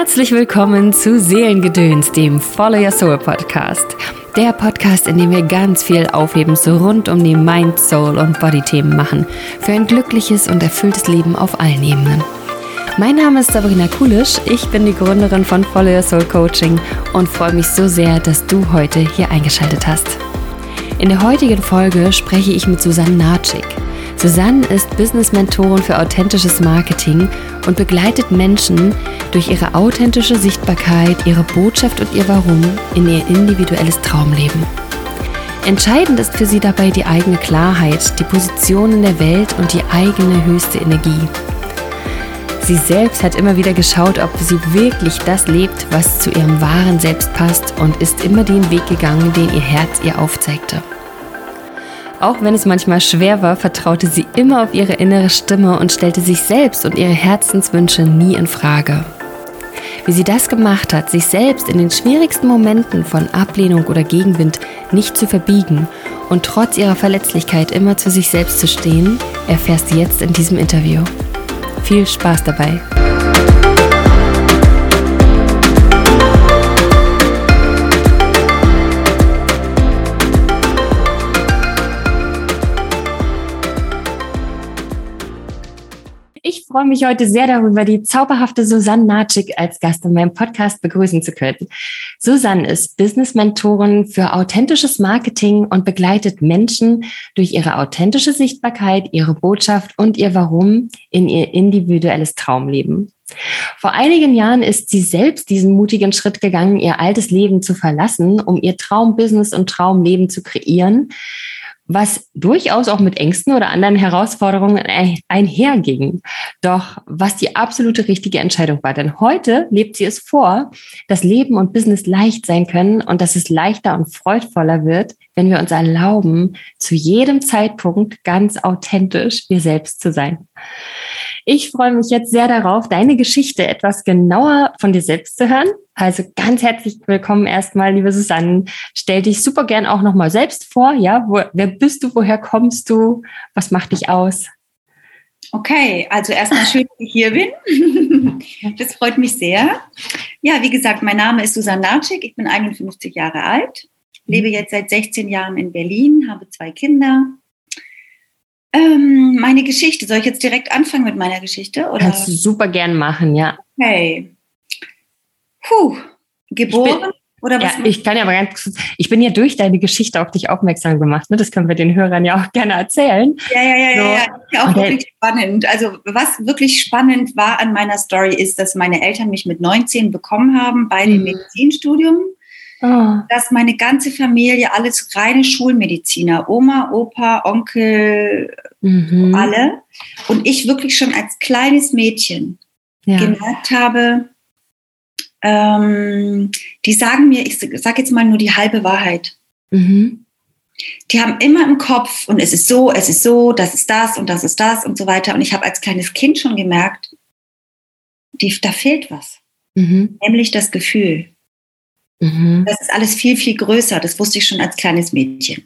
Herzlich willkommen zu Seelengedöns, dem Follow Your Soul Podcast. Der Podcast, in dem wir ganz viel Aufhebens rund um die Mind, Soul und Body-Themen machen. Für ein glückliches und erfülltes Leben auf allen Ebenen. Mein Name ist Sabrina Kulisch, ich bin die Gründerin von Follow Your Soul Coaching und freue mich so sehr, dass du heute hier eingeschaltet hast. In der heutigen Folge spreche ich mit Susanne Natschik. Susanne ist Business-Mentorin für authentisches Marketing und begleitet Menschen durch ihre authentische Sichtbarkeit, ihre Botschaft und ihr Warum in ihr individuelles Traumleben. Entscheidend ist für sie dabei die eigene Klarheit, die Position in der Welt und die eigene höchste Energie. Sie selbst hat immer wieder geschaut, ob sie wirklich das lebt, was zu ihrem wahren Selbst passt und ist immer den Weg gegangen, den ihr Herz ihr aufzeigte. Auch wenn es manchmal schwer war, vertraute sie immer auf ihre innere Stimme und stellte sich selbst und ihre Herzenswünsche nie in Frage. Wie sie das gemacht hat, sich selbst in den schwierigsten Momenten von Ablehnung oder Gegenwind nicht zu verbiegen und trotz ihrer Verletzlichkeit immer zu sich selbst zu stehen, erfährst du jetzt in diesem Interview. Viel Spaß dabei! Freue mich heute sehr darüber, die zauberhafte Susanne Natschik als Gast in meinem Podcast begrüßen zu können. Susanne ist Business-Mentorin für authentisches Marketing und begleitet Menschen durch ihre authentische Sichtbarkeit, ihre Botschaft und ihr Warum in ihr individuelles Traumleben. Vor einigen Jahren ist sie selbst diesen mutigen Schritt gegangen, ihr altes Leben zu verlassen, um ihr Traumbusiness und Traumleben zu kreieren was durchaus auch mit Ängsten oder anderen Herausforderungen einherging. Doch was die absolute richtige Entscheidung war. Denn heute lebt sie es vor, dass Leben und Business leicht sein können und dass es leichter und freudvoller wird, wenn wir uns erlauben, zu jedem Zeitpunkt ganz authentisch wir selbst zu sein. Ich freue mich jetzt sehr darauf, deine Geschichte etwas genauer von dir selbst zu hören. Also ganz herzlich willkommen erstmal, liebe Susanne. Stell dich super gern auch nochmal selbst vor. Ja, Wo, wer bist du? Woher kommst du? Was macht dich aus? Okay, also erstmal schön, dass ich hier bin. Das freut mich sehr. Ja, wie gesagt, mein Name ist Susanne Natschik. Ich bin 51 Jahre alt, lebe mhm. jetzt seit 16 Jahren in Berlin, habe zwei Kinder ähm, meine Geschichte. Soll ich jetzt direkt anfangen mit meiner Geschichte? Oder? Kannst du super gern machen, ja. Okay. Puh. Geboren? Ich bin, oder was? Ja, ich kann ja aber ganz kurz, ich bin ja durch deine Geschichte auf dich aufmerksam gemacht. Ne? Das können wir den Hörern ja auch gerne erzählen. Ja, ja, ja, so. ja, ja. ja auch wirklich spannend. Also was wirklich spannend war an meiner Story ist, dass meine Eltern mich mit 19 bekommen haben bei dem mhm. Medizinstudium oh. dass meine ganze Familie alles reine Schulmediziner, Oma, Opa, Onkel, mhm. alle. Und ich wirklich schon als kleines Mädchen ja. gemerkt habe, ähm, die sagen mir, ich sage jetzt mal nur die halbe Wahrheit. Mhm. Die haben immer im Kopf, und es ist so, es ist so, das ist das und das ist das und so weiter. Und ich habe als kleines Kind schon gemerkt, die, da fehlt was. Mhm. Nämlich das Gefühl. Mhm. Das ist alles viel, viel größer. Das wusste ich schon als kleines Mädchen.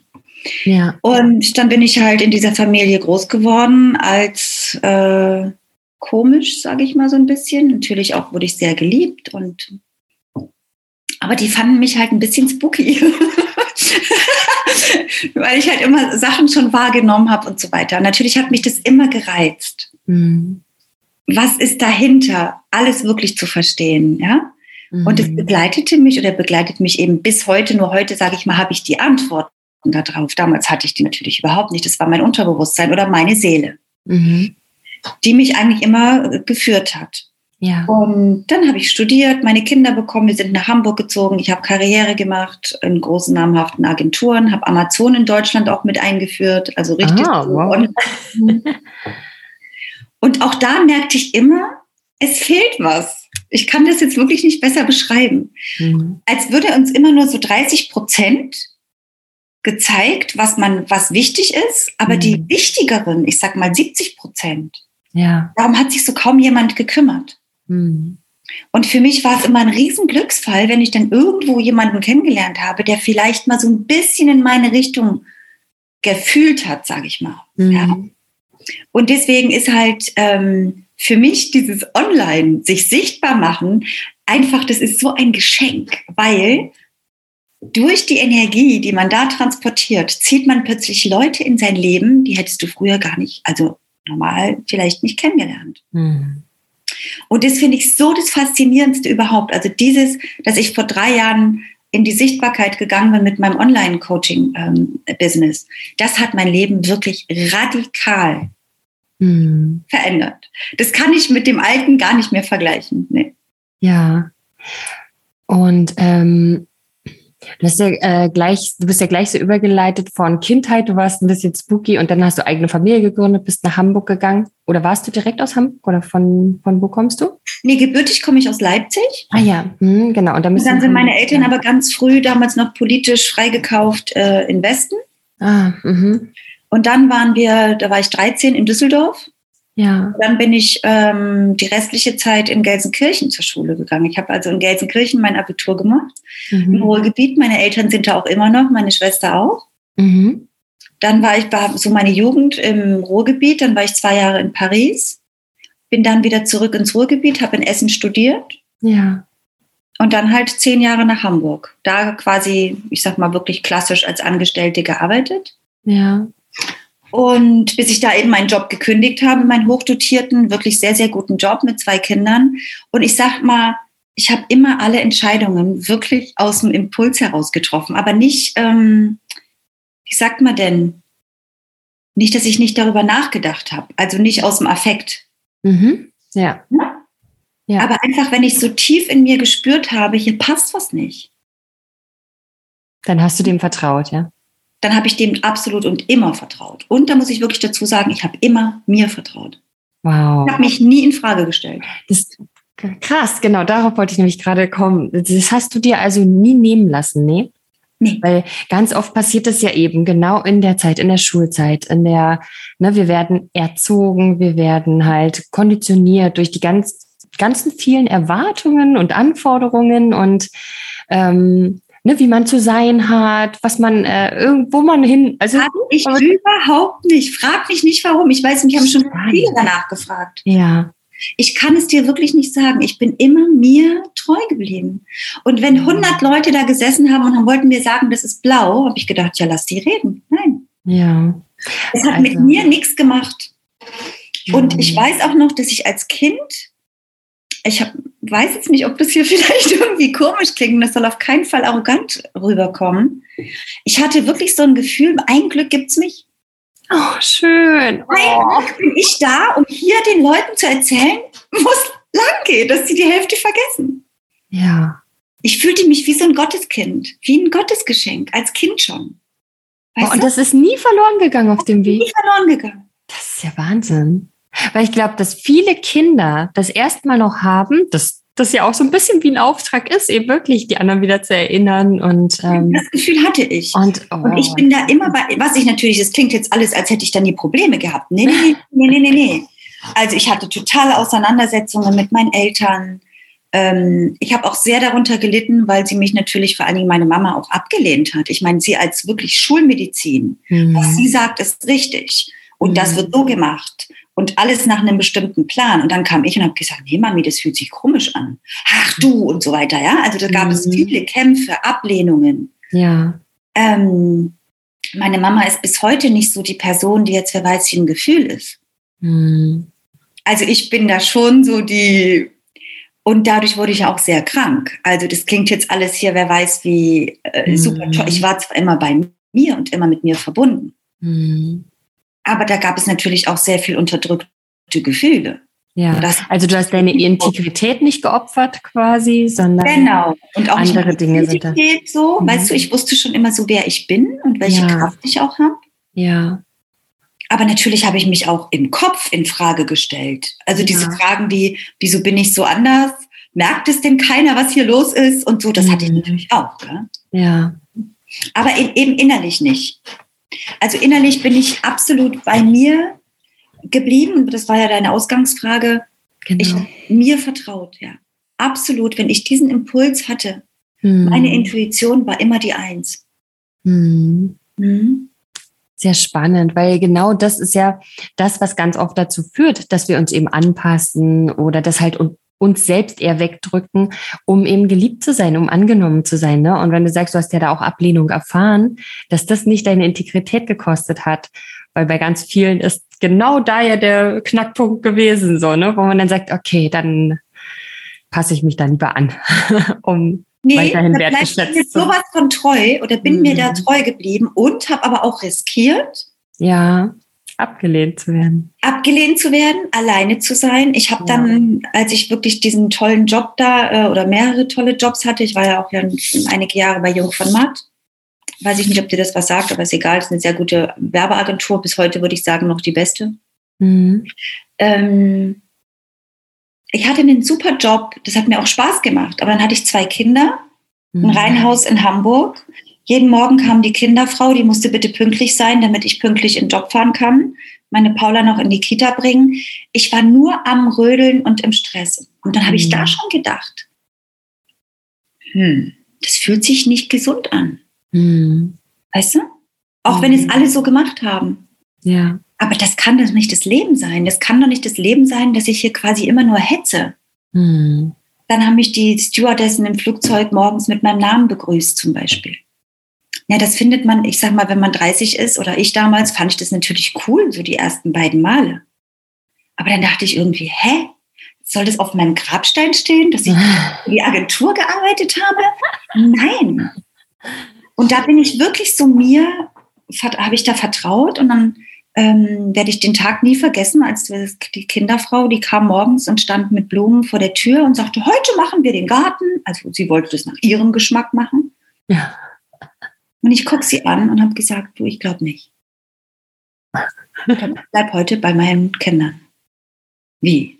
Ja. Und dann bin ich halt in dieser Familie groß geworden als äh, komisch, sage ich mal so ein bisschen. Natürlich auch wurde ich sehr geliebt und aber die fanden mich halt ein bisschen spooky. Weil ich halt immer Sachen schon wahrgenommen habe und so weiter. Und natürlich hat mich das immer gereizt. Mhm. Was ist dahinter, alles wirklich zu verstehen, ja? Und es mhm. begleitete mich oder begleitet mich eben bis heute. Nur heute, sage ich mal, habe ich die Antworten darauf. Damals hatte ich die natürlich überhaupt nicht. Das war mein Unterbewusstsein oder meine Seele, mhm. die mich eigentlich immer geführt hat. Ja. Und dann habe ich studiert, meine Kinder bekommen, wir sind nach Hamburg gezogen, ich habe Karriere gemacht in großen namhaften Agenturen, habe Amazon in Deutschland auch mit eingeführt, also richtig. Ah, wow. Und auch da merkte ich immer, es fehlt was ich kann das jetzt wirklich nicht besser beschreiben. Mhm. Als würde uns immer nur so 30 Prozent gezeigt, was man, was wichtig ist, aber mhm. die wichtigeren, ich sag mal 70 Prozent, ja. darum hat sich so kaum jemand gekümmert. Mhm. Und für mich war es immer ein Riesenglücksfall, wenn ich dann irgendwo jemanden kennengelernt habe, der vielleicht mal so ein bisschen in meine Richtung gefühlt hat, sage ich mal. Mhm. Und deswegen ist halt ähm, für mich dieses Online, sich sichtbar machen, einfach, das ist so ein Geschenk, weil durch die Energie, die man da transportiert, zieht man plötzlich Leute in sein Leben, die hättest du früher gar nicht, also normal vielleicht nicht kennengelernt. Mhm. Und das finde ich so das Faszinierendste überhaupt. Also dieses, dass ich vor drei Jahren in die Sichtbarkeit gegangen bin mit meinem Online-Coaching-Business, ähm, das hat mein Leben wirklich radikal mhm. verändert. Das kann ich mit dem Alten gar nicht mehr vergleichen. Nee. Ja. Und ähm, Du, ja, äh, gleich, du bist ja gleich so übergeleitet von Kindheit, du warst ein bisschen spooky und dann hast du eigene Familie gegründet, bist nach Hamburg gegangen. Oder warst du direkt aus Hamburg oder von, von wo kommst du? Nee, gebürtig komme ich aus Leipzig. Ah ja, hm, genau. Und dann, und dann sind meine Eltern aber ganz früh, damals noch politisch freigekauft äh, in Westen. Ah, mhm. Und dann waren wir, da war ich 13 in Düsseldorf. Ja. Dann bin ich ähm, die restliche Zeit in Gelsenkirchen zur Schule gegangen. Ich habe also in Gelsenkirchen mein Abitur gemacht, mhm. im Ruhrgebiet. Meine Eltern sind da auch immer noch, meine Schwester auch. Mhm. Dann war ich so meine Jugend im Ruhrgebiet, dann war ich zwei Jahre in Paris, bin dann wieder zurück ins Ruhrgebiet, habe in Essen studiert. Ja. Und dann halt zehn Jahre nach Hamburg. Da quasi, ich sag mal, wirklich klassisch als Angestellte gearbeitet. Ja. Und bis ich da eben meinen Job gekündigt habe, meinen hochdotierten, wirklich sehr, sehr guten Job mit zwei Kindern. Und ich sag mal, ich habe immer alle Entscheidungen wirklich aus dem Impuls heraus getroffen, aber nicht, ähm, wie sagt man denn, nicht, dass ich nicht darüber nachgedacht habe, also nicht aus dem Affekt. Mhm. Ja. ja. Aber einfach, wenn ich so tief in mir gespürt habe, hier passt was nicht. Dann hast du dem vertraut, ja? Dann habe ich dem absolut und immer vertraut. Und da muss ich wirklich dazu sagen, ich habe immer mir vertraut. Wow. Ich habe mich nie in Frage gestellt. Das krass, genau, darauf wollte ich nämlich gerade kommen. Das hast du dir also nie nehmen lassen, ne? Nee. Weil ganz oft passiert es ja eben genau in der Zeit, in der Schulzeit, in der, ne, wir werden erzogen, wir werden halt konditioniert durch die ganz, ganzen vielen Erwartungen und Anforderungen und ähm, ne, wie man zu sein hat, was man äh, irgendwo man hin. Also Hab ich überhaupt nicht. Frag mich nicht, warum. Ich weiß, mich haben schon viele danach gefragt. Ja. Ich kann es dir wirklich nicht sagen. Ich bin immer mir treu geblieben. Und wenn 100 Leute da gesessen haben und wollten mir sagen, das ist blau, habe ich gedacht, ja, lass die reden. Nein. Ja. Es hat also. mit mir nichts gemacht. Und ich weiß auch noch, dass ich als Kind ich hab, weiß jetzt nicht, ob das hier vielleicht irgendwie komisch klingt. Das soll auf keinen Fall arrogant rüberkommen. Ich hatte wirklich so ein Gefühl, ein Glück gibt es mich. Oh, schön. Oh. Ein Glück bin ich da, um hier den Leuten zu erzählen, wo es lang geht, dass sie die Hälfte vergessen. Ja. Ich fühlte mich wie so ein Gotteskind, wie ein Gottesgeschenk, als Kind schon. Oh, und das ist nie verloren gegangen auf dem Weg. Nie verloren gegangen. Das ist ja Wahnsinn. Weil ich glaube, dass viele Kinder das erstmal noch haben, dass das ja auch so ein bisschen wie ein Auftrag ist, eben wirklich die anderen wieder zu erinnern. Und, ähm, das Gefühl hatte ich. Und, oh. und ich bin da immer bei, was ich natürlich, das klingt jetzt alles, als hätte ich dann die Probleme gehabt. Nee, nee, nee, nee, nee, nee. Also ich hatte totale Auseinandersetzungen mit meinen Eltern. Ähm, ich habe auch sehr darunter gelitten, weil sie mich natürlich vor allen Dingen meine Mama auch abgelehnt hat. Ich meine, sie als wirklich Schulmedizin, mhm. was sie sagt, ist richtig. Und mhm. das wird so gemacht und alles nach einem bestimmten Plan. Und dann kam ich und habe gesagt, nee, Mami, das fühlt sich komisch an. Ach du und so weiter, ja. Also da gab mhm. es viele Kämpfe, Ablehnungen. Ja. Ähm, meine Mama ist bis heute nicht so die Person, die jetzt wer weiß, wie ein Gefühl ist. Mhm. Also ich bin da schon so die, und dadurch wurde ich auch sehr krank. Also das klingt jetzt alles hier, wer weiß, wie äh, mhm. super toll. Ich war zwar immer bei mir und immer mit mir verbunden. Mhm. Aber da gab es natürlich auch sehr viel unterdrückte Gefühle. Ja, also du hast deine Integrität nicht geopfert quasi, sondern genau. und auch andere Dinge sind da. So, mhm. weißt du, ich wusste schon immer so, wer ich bin und welche ja. Kraft ich auch habe. Ja. Aber natürlich habe ich mich auch im Kopf in Frage gestellt. Also diese ja. Fragen wie, wieso bin ich so anders? Merkt es denn keiner, was hier los ist? Und so, das mhm. hatte ich mhm. natürlich auch. Gell? Ja. Aber eben innerlich nicht. Also innerlich bin ich absolut bei mir geblieben. Das war ja deine Ausgangsfrage. Genau. Ich mir vertraut, ja. Absolut. Wenn ich diesen Impuls hatte, hm. meine Intuition war immer die Eins. Hm. Hm. Sehr spannend, weil genau das ist ja das, was ganz oft dazu führt, dass wir uns eben anpassen oder dass halt uns selbst eher wegdrücken, um eben geliebt zu sein, um angenommen zu sein. Ne? Und wenn du sagst, du hast ja da auch Ablehnung erfahren, dass das nicht deine Integrität gekostet hat, weil bei ganz vielen ist genau da ja der Knackpunkt gewesen, so, ne? wo man dann sagt, okay, dann passe ich mich da lieber an, um nee, weiterhin wertgeschätzt zu sein. sowas von treu oder bin mhm. mir da mhm. treu geblieben und habe aber auch riskiert. Ja abgelehnt zu werden. Abgelehnt zu werden, alleine zu sein. Ich habe ja. dann, als ich wirklich diesen tollen Job da äh, oder mehrere tolle Jobs hatte, ich war ja auch ja einige Jahre bei Jung von Matt. Weiß ich nicht, ob dir das was sagt, aber ist egal. Es ist eine sehr gute Werbeagentur. Bis heute würde ich sagen, noch die beste. Mhm. Ähm, ich hatte einen super Job. Das hat mir auch Spaß gemacht. Aber dann hatte ich zwei Kinder, ein mhm. Reihenhaus in Hamburg. Jeden Morgen kam die Kinderfrau, die musste bitte pünktlich sein, damit ich pünktlich in den Job fahren kann. Meine Paula noch in die Kita bringen. Ich war nur am Rödeln und im Stress. Und dann habe ich da mhm. schon gedacht, hm, das fühlt sich nicht gesund an. Mhm. Weißt du? Auch wenn es alle so gemacht haben. Ja. Aber das kann doch nicht das Leben sein. Das kann doch nicht das Leben sein, dass ich hier quasi immer nur hetze. Mhm. Dann haben mich die Stewardessen im Flugzeug morgens mit meinem Namen begrüßt, zum Beispiel. Ja, das findet man, ich sag mal, wenn man 30 ist oder ich damals, fand ich das natürlich cool, so die ersten beiden Male. Aber dann dachte ich irgendwie, hä? Soll das auf meinem Grabstein stehen, dass ich für die Agentur gearbeitet habe? Nein. Und da bin ich wirklich so mir, habe ich da vertraut und dann ähm, werde ich den Tag nie vergessen, als die Kinderfrau, die kam morgens und stand mit Blumen vor der Tür und sagte, heute machen wir den Garten. Also sie wollte das nach ihrem Geschmack machen. Ja. Und ich gucke sie an und habe gesagt, du, ich glaube nicht. Ich bleib heute bei meinen Kindern. Wie?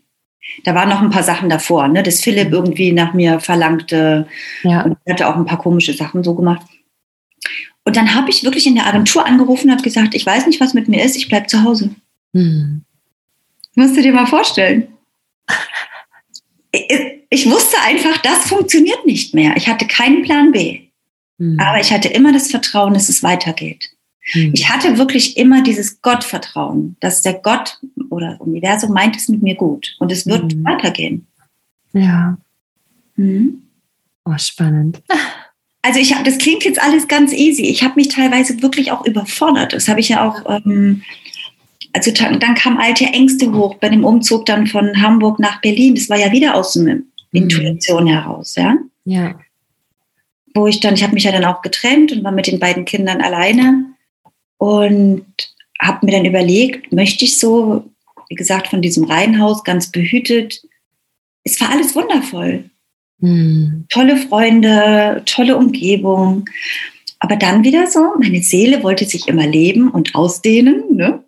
Da waren noch ein paar Sachen davor, ne? dass Philipp irgendwie nach mir verlangte ja. und hatte auch ein paar komische Sachen so gemacht. Und dann habe ich wirklich in der Agentur angerufen und habe gesagt, ich weiß nicht, was mit mir ist, ich bleibe zu Hause. Hm. Musst du dir mal vorstellen. Ich wusste einfach, das funktioniert nicht mehr. Ich hatte keinen Plan B. Mhm. Aber ich hatte immer das Vertrauen, dass es weitergeht. Mhm. Ich hatte wirklich immer dieses Gottvertrauen, dass der Gott oder Universum meint es mit mir gut und es wird mhm. weitergehen. Ja. Mhm. Oh, spannend. Also ich habe, das klingt jetzt alles ganz easy. Ich habe mich teilweise wirklich auch überfordert. Das habe ich ja auch. Ähm, also dann kamen alte Ängste hoch bei dem Umzug dann von Hamburg nach Berlin. Das war ja wieder aus der mhm. Intuition heraus, ja. Ja wo ich dann, ich habe mich ja dann auch getrennt und war mit den beiden Kindern alleine und habe mir dann überlegt, möchte ich so, wie gesagt, von diesem Reihenhaus ganz behütet. Es war alles wundervoll. Hm. Tolle Freunde, tolle Umgebung. Aber dann wieder so, meine Seele wollte sich immer leben und ausdehnen, ne?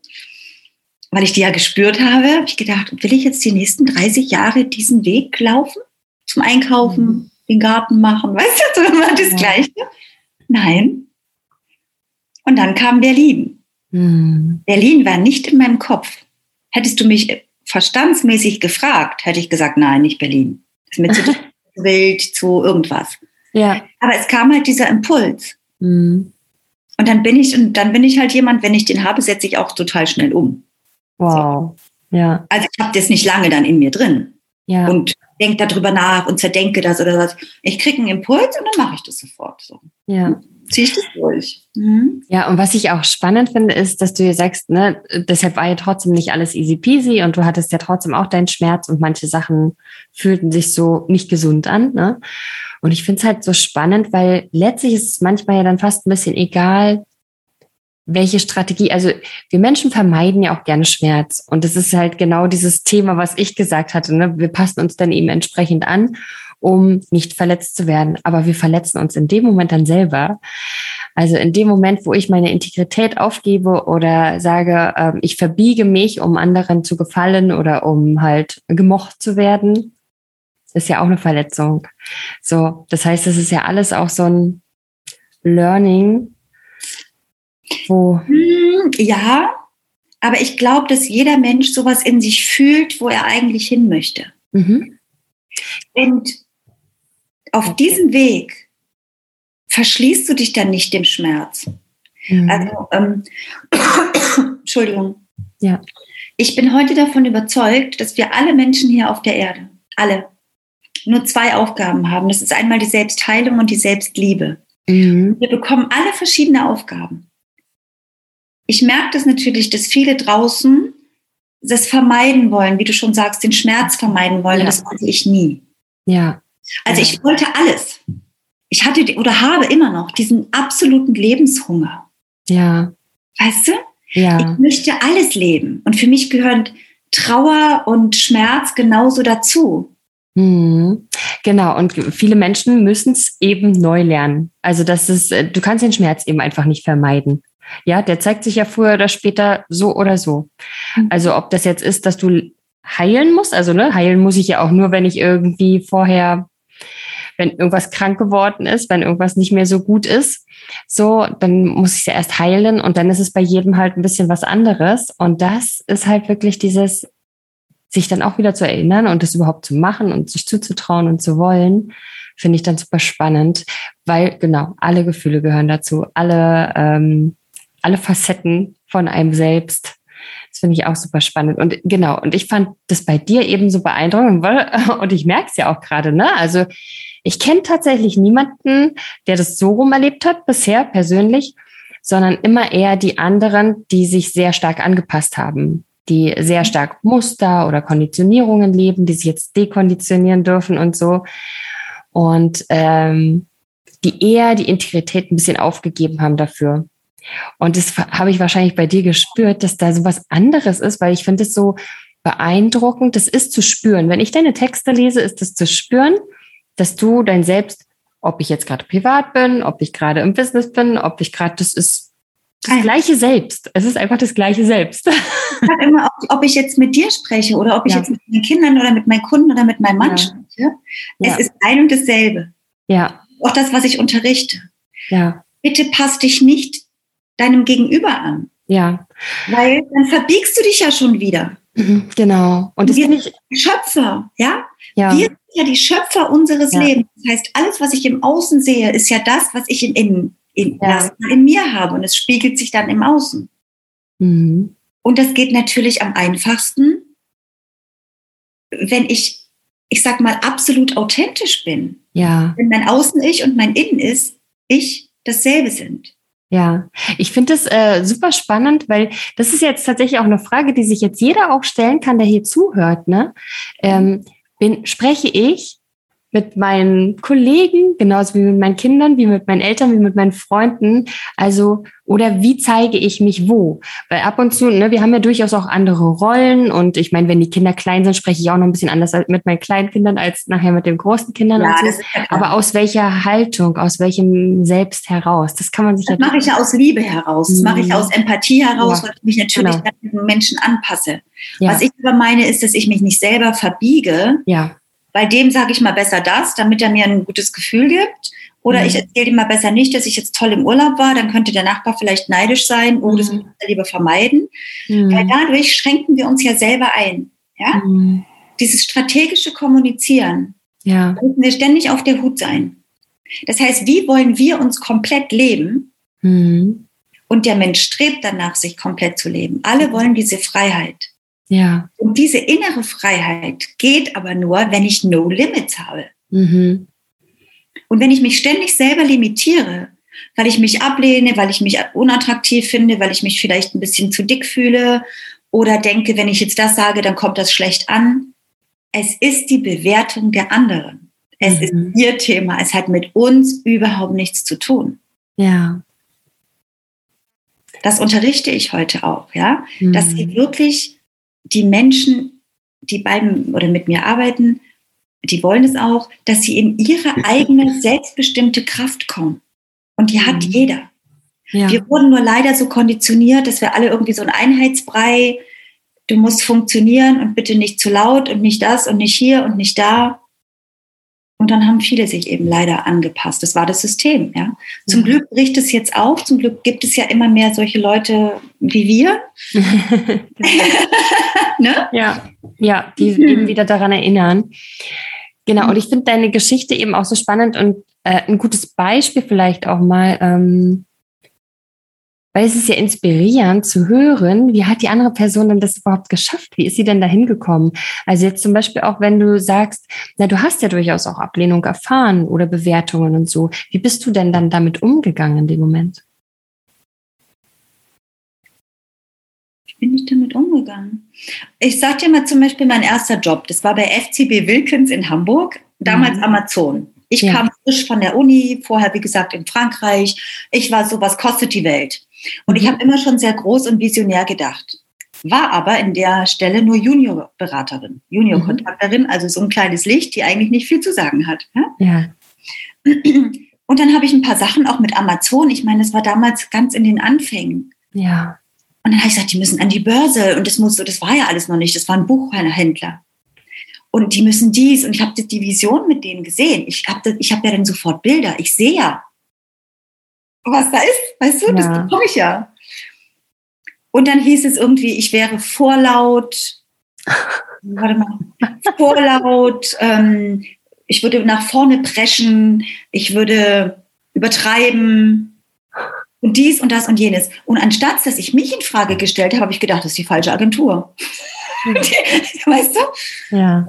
weil ich die ja gespürt habe, habe ich gedacht, will ich jetzt die nächsten 30 Jahre diesen Weg laufen? Zum Einkaufen, hm den Garten machen, weißt du, so immer das. Gleiche. Nein. Und dann kam Berlin. Hm. Berlin war nicht in meinem Kopf. Hättest du mich verstandsmäßig gefragt, hätte ich gesagt, nein, nicht Berlin. Das ist mir zu wild, zu irgendwas. Ja. Aber es kam halt dieser Impuls. Hm. Und dann bin ich, und dann bin ich halt jemand, wenn ich den habe, setze ich auch total schnell um. Wow. So. Ja. Also ich habe das nicht lange dann in mir drin. Ja. Und denke darüber nach und zerdenke das oder was. Ich kriege einen Impuls und dann mache ich das sofort. So. Ja. Ziehe ich das durch. Mhm. Ja, und was ich auch spannend finde, ist, dass du hier sagst, ne, deshalb war ja trotzdem nicht alles easy peasy und du hattest ja trotzdem auch deinen Schmerz und manche Sachen fühlten sich so nicht gesund an. Ne? Und ich finde es halt so spannend, weil letztlich ist es manchmal ja dann fast ein bisschen egal, welche Strategie, also wir Menschen vermeiden ja auch gerne Schmerz. Und das ist halt genau dieses Thema, was ich gesagt hatte. Ne? Wir passen uns dann eben entsprechend an, um nicht verletzt zu werden. Aber wir verletzen uns in dem Moment dann selber. Also in dem Moment, wo ich meine Integrität aufgebe oder sage, äh, ich verbiege mich, um anderen zu gefallen oder um halt gemocht zu werden, ist ja auch eine Verletzung. So, das heißt, es ist ja alles auch so ein Learning, wo? Hm, ja, aber ich glaube, dass jeder Mensch sowas in sich fühlt, wo er eigentlich hin möchte. Mhm. Und auf diesem Weg verschließt du dich dann nicht dem Schmerz. Mhm. Also, ähm, Entschuldigung. Ja. Ich bin heute davon überzeugt, dass wir alle Menschen hier auf der Erde, alle, nur zwei Aufgaben haben. Das ist einmal die Selbstheilung und die Selbstliebe. Mhm. Wir bekommen alle verschiedene Aufgaben. Ich merke das natürlich, dass viele draußen das vermeiden wollen, wie du schon sagst, den Schmerz vermeiden wollen. Ja. Das wollte ich nie. Ja. Also ja. ich wollte alles. Ich hatte oder habe immer noch diesen absoluten Lebenshunger. Ja. Weißt du? Ja. Ich möchte alles leben. Und für mich gehören Trauer und Schmerz genauso dazu. Mhm. Genau, und viele Menschen müssen es eben neu lernen. Also das ist, äh, du kannst den Schmerz eben einfach nicht vermeiden. Ja, der zeigt sich ja früher oder später so oder so. Mhm. Also ob das jetzt ist, dass du heilen musst, also ne, heilen muss ich ja auch nur, wenn ich irgendwie vorher, wenn irgendwas krank geworden ist, wenn irgendwas nicht mehr so gut ist, so, dann muss ich es ja erst heilen und dann ist es bei jedem halt ein bisschen was anderes. Und das ist halt wirklich dieses, sich dann auch wieder zu erinnern und das überhaupt zu machen und sich zuzutrauen und zu wollen, finde ich dann super spannend, weil genau, alle Gefühle gehören dazu, alle, ähm, alle Facetten von einem selbst. Das finde ich auch super spannend. Und genau, und ich fand das bei dir eben so beeindruckend, weil, und ich merke es ja auch gerade, ne? Also ich kenne tatsächlich niemanden, der das so rum erlebt hat, bisher persönlich, sondern immer eher die anderen, die sich sehr stark angepasst haben, die sehr stark Muster oder Konditionierungen leben, die sich jetzt dekonditionieren dürfen und so. Und ähm, die eher die Integrität ein bisschen aufgegeben haben dafür. Und das habe ich wahrscheinlich bei dir gespürt, dass da so was anderes ist, weil ich finde es so beeindruckend. Das ist zu spüren. Wenn ich deine Texte lese, ist das zu spüren dass du dein Selbst, ob ich jetzt gerade privat bin, ob ich gerade im Business bin, ob ich gerade, das ist das ah gleiche Selbst. Es ist einfach das gleiche Selbst. Ich sage immer, ob, ob, ich jetzt mit dir spreche oder ob ich ja. jetzt mit meinen Kindern oder mit meinen Kunden oder mit meinem Mann ja. spreche. Es ja. ist ein und dasselbe. Ja. Auch das, was ich unterrichte. Ja. Bitte passt dich nicht deinem Gegenüber an. Ja. Weil dann verbiegst du dich ja schon wieder. Mhm, genau. Und wir sind Schöpfer, ja? ja? Wir sind ja die Schöpfer unseres ja. Lebens. Das heißt, alles, was ich im Außen sehe, ist ja das, was ich in, in, in, ja. in mir habe. Und es spiegelt sich dann im Außen. Mhm. Und das geht natürlich am einfachsten, wenn ich, ich sag mal, absolut authentisch bin. Ja. Wenn mein Außen-Ich und mein Innen-Ich ich dasselbe sind. Ja, ich finde das äh, super spannend, weil das ist jetzt tatsächlich auch eine Frage, die sich jetzt jeder auch stellen kann, der hier zuhört. Ne? Ähm, bin, spreche ich mit meinen Kollegen, genauso wie mit meinen Kindern, wie mit meinen Eltern, wie mit meinen Freunden. Also, oder wie zeige ich mich wo? Weil ab und zu, ne, wir haben ja durchaus auch andere Rollen und ich meine, wenn die Kinder klein sind, spreche ich auch noch ein bisschen anders mit meinen kleinen Kindern als nachher mit den großen Kindern. Ja, so. ja Aber aus welcher Haltung, aus welchem Selbst heraus? Das kann man sich das ja. mache ich ja aus Liebe heraus. Das mache ich mhm. aus Empathie heraus, ja. weil ich mich natürlich genau. Menschen anpasse. Ja. Was ich aber meine, ist, dass ich mich nicht selber verbiege. Ja bei dem sage ich mal besser das, damit er mir ein gutes Gefühl gibt. Oder mhm. ich erzähle ihm mal besser nicht, dass ich jetzt toll im Urlaub war, dann könnte der Nachbar vielleicht neidisch sein, das mhm. muss er lieber vermeiden. Mhm. Weil dadurch schränken wir uns ja selber ein. Ja? Mhm. Dieses strategische Kommunizieren. Ja. Da müssen wir ständig auf der Hut sein. Das heißt, wie wollen wir uns komplett leben? Mhm. Und der Mensch strebt danach, sich komplett zu leben. Alle wollen diese Freiheit. Ja. Und diese innere Freiheit geht aber nur, wenn ich No Limits habe. Mhm. Und wenn ich mich ständig selber limitiere, weil ich mich ablehne, weil ich mich unattraktiv finde, weil ich mich vielleicht ein bisschen zu dick fühle oder denke, wenn ich jetzt das sage, dann kommt das schlecht an. Es ist die Bewertung der anderen. Es mhm. ist ihr Thema. Es hat mit uns überhaupt nichts zu tun. Ja. Das unterrichte ich heute auch, ja, mhm. dass sie wirklich die Menschen, die beiden oder mit mir arbeiten, die wollen es auch, dass sie in ihre eigene selbstbestimmte Kraft kommen. Und die hat mhm. jeder. Ja. Wir wurden nur leider so konditioniert, dass wir alle irgendwie so ein Einheitsbrei, du musst funktionieren und bitte nicht zu laut und nicht das und nicht hier und nicht da. Und dann haben viele sich eben leider angepasst. Das war das System. Ja. Zum Glück bricht es jetzt auf. Zum Glück gibt es ja immer mehr solche Leute wie wir. ne? Ja, ja, die eben wieder daran erinnern. Genau. Und ich finde deine Geschichte eben auch so spannend und äh, ein gutes Beispiel vielleicht auch mal. Ähm, Weil es ist ja inspirierend zu hören, wie hat die andere Person denn das überhaupt geschafft? Wie ist sie denn da hingekommen? Also jetzt zum Beispiel auch, wenn du sagst, na, du hast ja durchaus auch Ablehnung erfahren oder Bewertungen und so. Wie bist du denn dann damit umgegangen in dem Moment? bin ich damit umgegangen? Ich sag dir mal zum Beispiel mein erster Job. Das war bei FCB Wilkins in Hamburg, damals mhm. Amazon. Ich ja. kam frisch von der Uni, vorher wie gesagt in Frankreich. Ich war so, was kostet die Welt? Und ich habe immer schon sehr groß und visionär gedacht. War aber in der Stelle nur Juniorberaterin, Juniorkontakterin, mhm. also so ein kleines Licht, die eigentlich nicht viel zu sagen hat. Ja. Und dann habe ich ein paar Sachen auch mit Amazon. Ich meine, das war damals ganz in den Anfängen. Ja. Und dann habe ich gesagt, die müssen an die Börse und das muss so, das war ja alles noch nicht, das war ein Buchhändler. Und die müssen dies und ich habe die Vision mit denen gesehen. Ich habe ich hab ja dann sofort Bilder. Ich sehe ja, was da ist, weißt du, ja. das bekomme ich ja. Und dann hieß es irgendwie, ich wäre vorlaut, warte mal, vorlaut, ähm, ich würde nach vorne preschen, ich würde übertreiben, und dies und das und jenes. Und anstatt, dass ich mich in Frage gestellt habe, habe ich gedacht, das ist die falsche Agentur. Die, weißt du? Ja.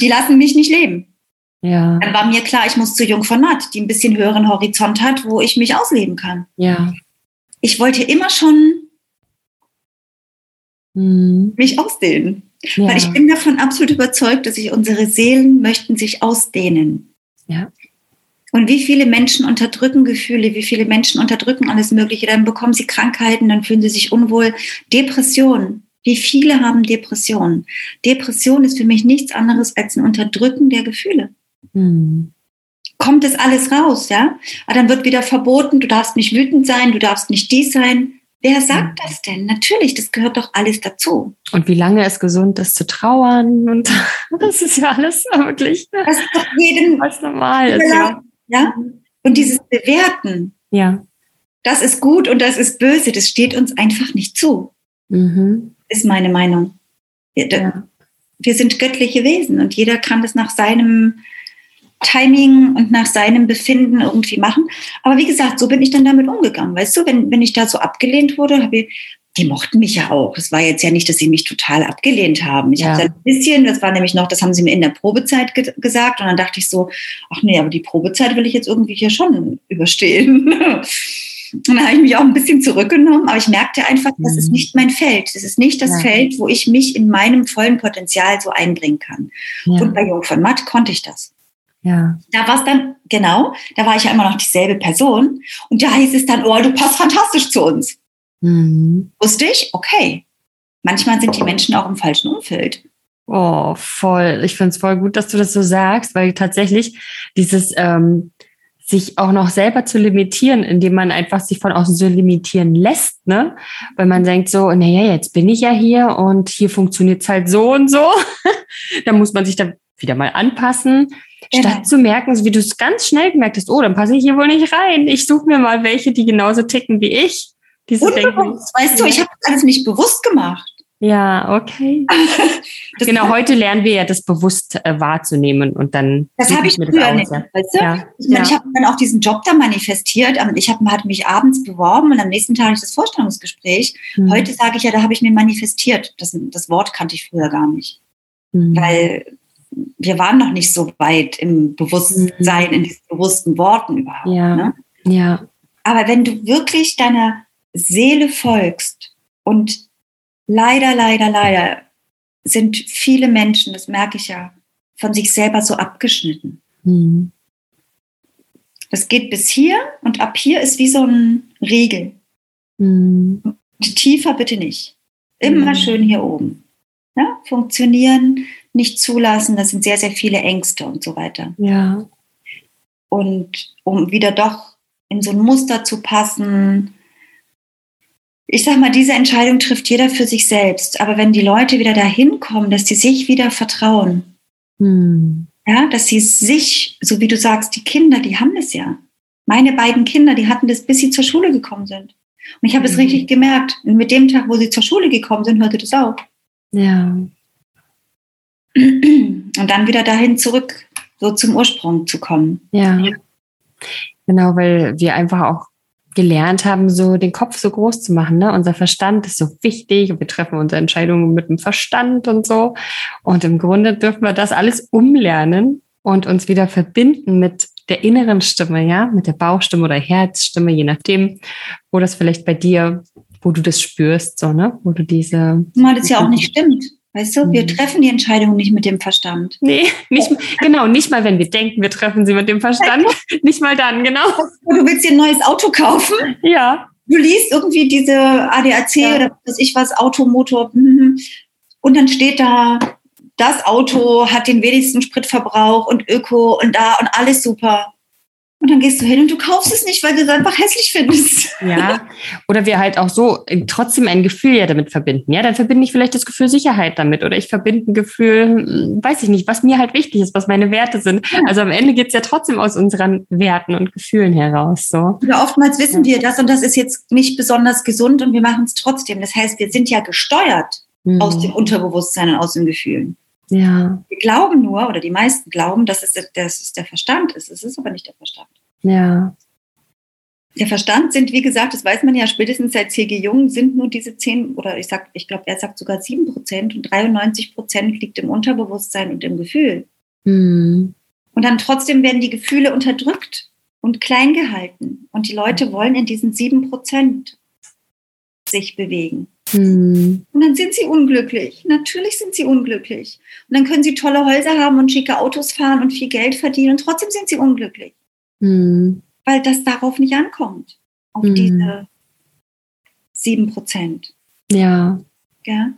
Die lassen mich nicht leben. Ja. Dann war mir klar, ich muss zu Jung von Matt, die ein bisschen höheren Horizont hat, wo ich mich ausleben kann. Ja. Ich wollte immer schon mhm. mich ausdehnen. Ja. Weil ich bin davon absolut überzeugt, dass sich unsere Seelen möchten sich ausdehnen. Ja. Und wie viele Menschen unterdrücken Gefühle, wie viele Menschen unterdrücken alles Mögliche, dann bekommen sie Krankheiten, dann fühlen sie sich unwohl. Depression. Wie viele haben Depressionen? Depression ist für mich nichts anderes als ein Unterdrücken der Gefühle. Hm. Kommt das alles raus, ja? Aber dann wird wieder verboten, du darfst nicht wütend sein, du darfst nicht dies sein. Wer sagt das denn? Natürlich, das gehört doch alles dazu. Und wie lange es gesund ist zu trauern und das ist ja alles wirklich das ist doch jedem was normal ist. Ja. Ja? Und dieses Bewerten, ja. das ist gut und das ist böse, das steht uns einfach nicht zu. Mhm. Ist meine Meinung. Wir, ja. wir sind göttliche Wesen und jeder kann das nach seinem Timing und nach seinem Befinden irgendwie machen. Aber wie gesagt, so bin ich dann damit umgegangen. Weißt du, wenn, wenn ich da so abgelehnt wurde, habe ich, die mochten mich ja auch. Es war jetzt ja nicht, dass sie mich total abgelehnt haben. Ich ja. habe ein bisschen, das war nämlich noch, das haben sie mir in der Probezeit ge gesagt und dann dachte ich so, ach nee, aber die Probezeit will ich jetzt irgendwie hier schon überstehen. und dann habe ich mich auch ein bisschen zurückgenommen, aber ich merkte einfach, das mhm. ist nicht mein Feld. Das ist nicht das ja. Feld, wo ich mich in meinem vollen Potenzial so einbringen kann. Ja. Und bei Jung von Matt konnte ich das. Ja. Da war es dann, genau, da war ich ja immer noch dieselbe Person. Und da hieß es dann, oh, du passt fantastisch zu uns. Mhm. Wusste ich, okay. Manchmal sind die Menschen auch im falschen Umfeld. Oh, voll. Ich finde es voll gut, dass du das so sagst, weil tatsächlich dieses ähm, sich auch noch selber zu limitieren, indem man einfach sich von außen so limitieren lässt, ne? Weil man denkt so, naja, jetzt bin ich ja hier und hier funktioniert es halt so und so. da muss man sich da wieder mal anpassen. Genau. Statt zu merken, wie du es ganz schnell gemerkt hast, oh, dann passe ich hier wohl nicht rein. Ich suche mir mal welche, die genauso ticken wie ich. Diese Unbewusst, weißt du, ich habe das alles nicht bewusst gemacht. Ja, okay. genau, heute lernen wir ja, das bewusst äh, wahrzunehmen und dann. Das habe ich früher nicht, weißt du? Ja. Ich, ja. ich habe dann auch diesen Job da manifestiert. Ich hab, hatte mich abends beworben und am nächsten Tag hatte ich das Vorstellungsgespräch. Hm. Heute sage ich ja, da habe ich mir manifestiert. Das, das Wort kannte ich früher gar nicht. Hm. Weil wir waren noch nicht so weit im Bewusstsein, hm. in diesen bewussten Worten überhaupt. Ja. Ne? ja. Aber wenn du wirklich deiner Seele folgst und leider, leider, leider sind viele Menschen, das merke ich ja, von sich selber so abgeschnitten. Mhm. Das geht bis hier und ab hier ist wie so ein Riegel. Mhm. Tiefer bitte nicht. Immer mhm. schön hier oben. Ja? Funktionieren, nicht zulassen, das sind sehr, sehr viele Ängste und so weiter. Ja. Und um wieder doch in so ein Muster zu passen, ich sag mal, diese Entscheidung trifft jeder für sich selbst. Aber wenn die Leute wieder dahin kommen, dass sie sich wieder vertrauen, hm. ja, dass sie sich, so wie du sagst, die Kinder, die haben das ja. Meine beiden Kinder, die hatten das, bis sie zur Schule gekommen sind. Und ich habe es hm. richtig gemerkt. Und mit dem Tag, wo sie zur Schule gekommen sind, hörte das auf. Ja. Und dann wieder dahin zurück, so zum Ursprung zu kommen. Ja. Genau, weil wir einfach auch gelernt haben, so den Kopf so groß zu machen. Ne? Unser Verstand ist so wichtig und wir treffen unsere Entscheidungen mit dem Verstand und so. Und im Grunde dürfen wir das alles umlernen und uns wieder verbinden mit der inneren Stimme, ja, mit der Bauchstimme oder Herzstimme, je nachdem, wo das vielleicht bei dir, wo du das spürst, so, ne, wo du diese. Mal das ja auch nicht stimmt. Weißt du, wir mhm. treffen die Entscheidung nicht mit dem Verstand. Nee, nicht, genau, nicht mal, wenn wir denken, wir treffen sie mit dem Verstand. nicht mal dann, genau. Du willst dir ein neues Auto kaufen? Ja. Du liest irgendwie diese ADAC ja. oder was ich was, Automotor. Mhm. Und dann steht da, das Auto hat den wenigsten Spritverbrauch und Öko und da und alles super. Und dann gehst du hin und du kaufst es nicht, weil du es einfach hässlich findest. Ja, oder wir halt auch so äh, trotzdem ein Gefühl ja damit verbinden. Ja, dann verbinde ich vielleicht das Gefühl Sicherheit damit oder ich verbinde ein Gefühl, hm, weiß ich nicht, was mir halt wichtig ist, was meine Werte sind. Ja. Also am Ende geht es ja trotzdem aus unseren Werten und Gefühlen heraus. So. Ja, oftmals wissen wir das und das ist jetzt nicht besonders gesund und wir machen es trotzdem. Das heißt, wir sind ja gesteuert mhm. aus dem Unterbewusstsein und aus den Gefühlen. Ja. Wir glauben nur, oder die meisten glauben, dass es, dass es der Verstand ist. Es ist aber nicht der Verstand. Ja. Der Verstand sind, wie gesagt, das weiß man ja spätestens seit C.G. Jung, sind nur diese 10 oder ich sag, ich glaube, er sagt sogar 7 Prozent und 93 Prozent liegt im Unterbewusstsein und im Gefühl. Mhm. Und dann trotzdem werden die Gefühle unterdrückt und klein gehalten. Und die Leute wollen in diesen 7 Prozent sich bewegen. Hm. Und dann sind sie unglücklich. Natürlich sind sie unglücklich. Und dann können sie tolle Häuser haben und schicke Autos fahren und viel Geld verdienen und trotzdem sind sie unglücklich. Hm. Weil das darauf nicht ankommt. Auf hm. diese sieben Prozent. Ja. Ja.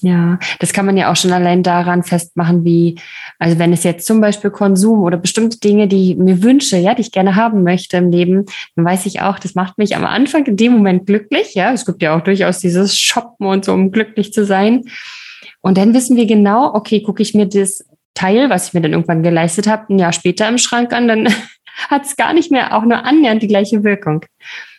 Ja, das kann man ja auch schon allein daran festmachen, wie, also wenn es jetzt zum Beispiel Konsum oder bestimmte Dinge, die ich mir wünsche, ja, die ich gerne haben möchte im Leben, dann weiß ich auch, das macht mich am Anfang in dem Moment glücklich. Ja, es gibt ja auch durchaus dieses Shoppen und so, um glücklich zu sein. Und dann wissen wir genau, okay, gucke ich mir das Teil, was ich mir dann irgendwann geleistet habe, ein Jahr später im Schrank an, dann hat es gar nicht mehr auch nur annähernd die gleiche Wirkung.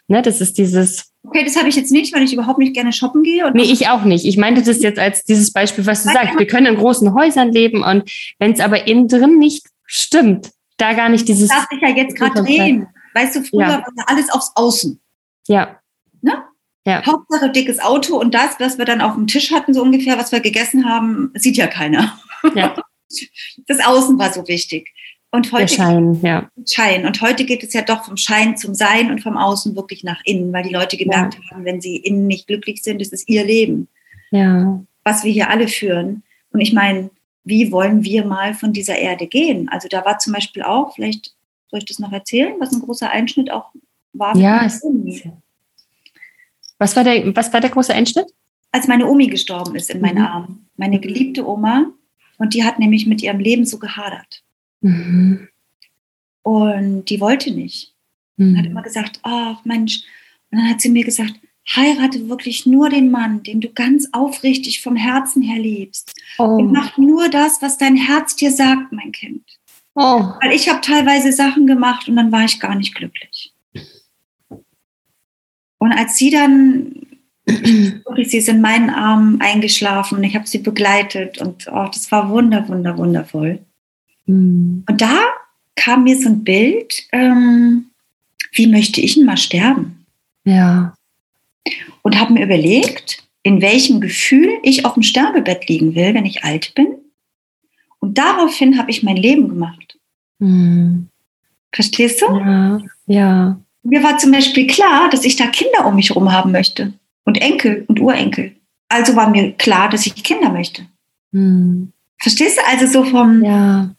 Ne, das ist dieses, Okay, das habe ich jetzt nicht, weil ich überhaupt nicht gerne shoppen gehe. nee, ich auch nicht. Ich meinte das jetzt als dieses Beispiel, was du sagst. Wir können in großen Häusern leben und wenn es aber innen drin nicht stimmt, da gar nicht dieses. Das darf sich ja jetzt gerade drehen. Weißt du, früher ja. war alles aufs Außen. Ja. Ne? Ja. Hauptsache dickes Auto und das, was wir dann auf dem Tisch hatten, so ungefähr, was wir gegessen haben, sieht ja keiner. Ja. Das Außen war so wichtig. Und heute Der Schein, ja. Schein. Und heute geht es ja doch vom Schein zum Sein und vom Außen wirklich nach innen, weil die Leute gemerkt ja. haben, wenn sie innen nicht glücklich sind, ist es ihr Leben. Ja. Was wir hier alle führen. Und ich meine, wie wollen wir mal von dieser Erde gehen? Also da war zum Beispiel auch, vielleicht soll ich das noch erzählen, was ein großer Einschnitt auch war. Ja. Was war, der, was war der große Einschnitt? Als meine Omi gestorben ist in meinen mhm. Armen. Meine geliebte Oma. Und die hat nämlich mit ihrem Leben so gehadert. Mhm. Und die wollte nicht. Mhm. Hat immer gesagt, ach oh, Mensch. Und dann hat sie mir gesagt, heirate wirklich nur den Mann, den du ganz aufrichtig vom Herzen her liebst. Oh. Und mach nur das, was dein Herz dir sagt, mein Kind. Oh. Weil ich habe teilweise Sachen gemacht und dann war ich gar nicht glücklich. Und als sie dann, wirklich, sie ist in meinen Armen eingeschlafen und ich habe sie begleitet und oh, das war wunder, wunder, wundervoll. Mhm. Und da kam mir so ein Bild, ähm, wie möchte ich denn mal sterben? Ja. Und habe mir überlegt, in welchem Gefühl ich auf dem Sterbebett liegen will, wenn ich alt bin. Und daraufhin habe ich mein Leben gemacht. Mhm. Verstehst du? Ja, ja. Mir war zum Beispiel klar, dass ich da Kinder um mich herum haben möchte. Und Enkel und Urenkel. Also war mir klar, dass ich Kinder möchte. Mhm. Verstehst du? Also so vom, ja.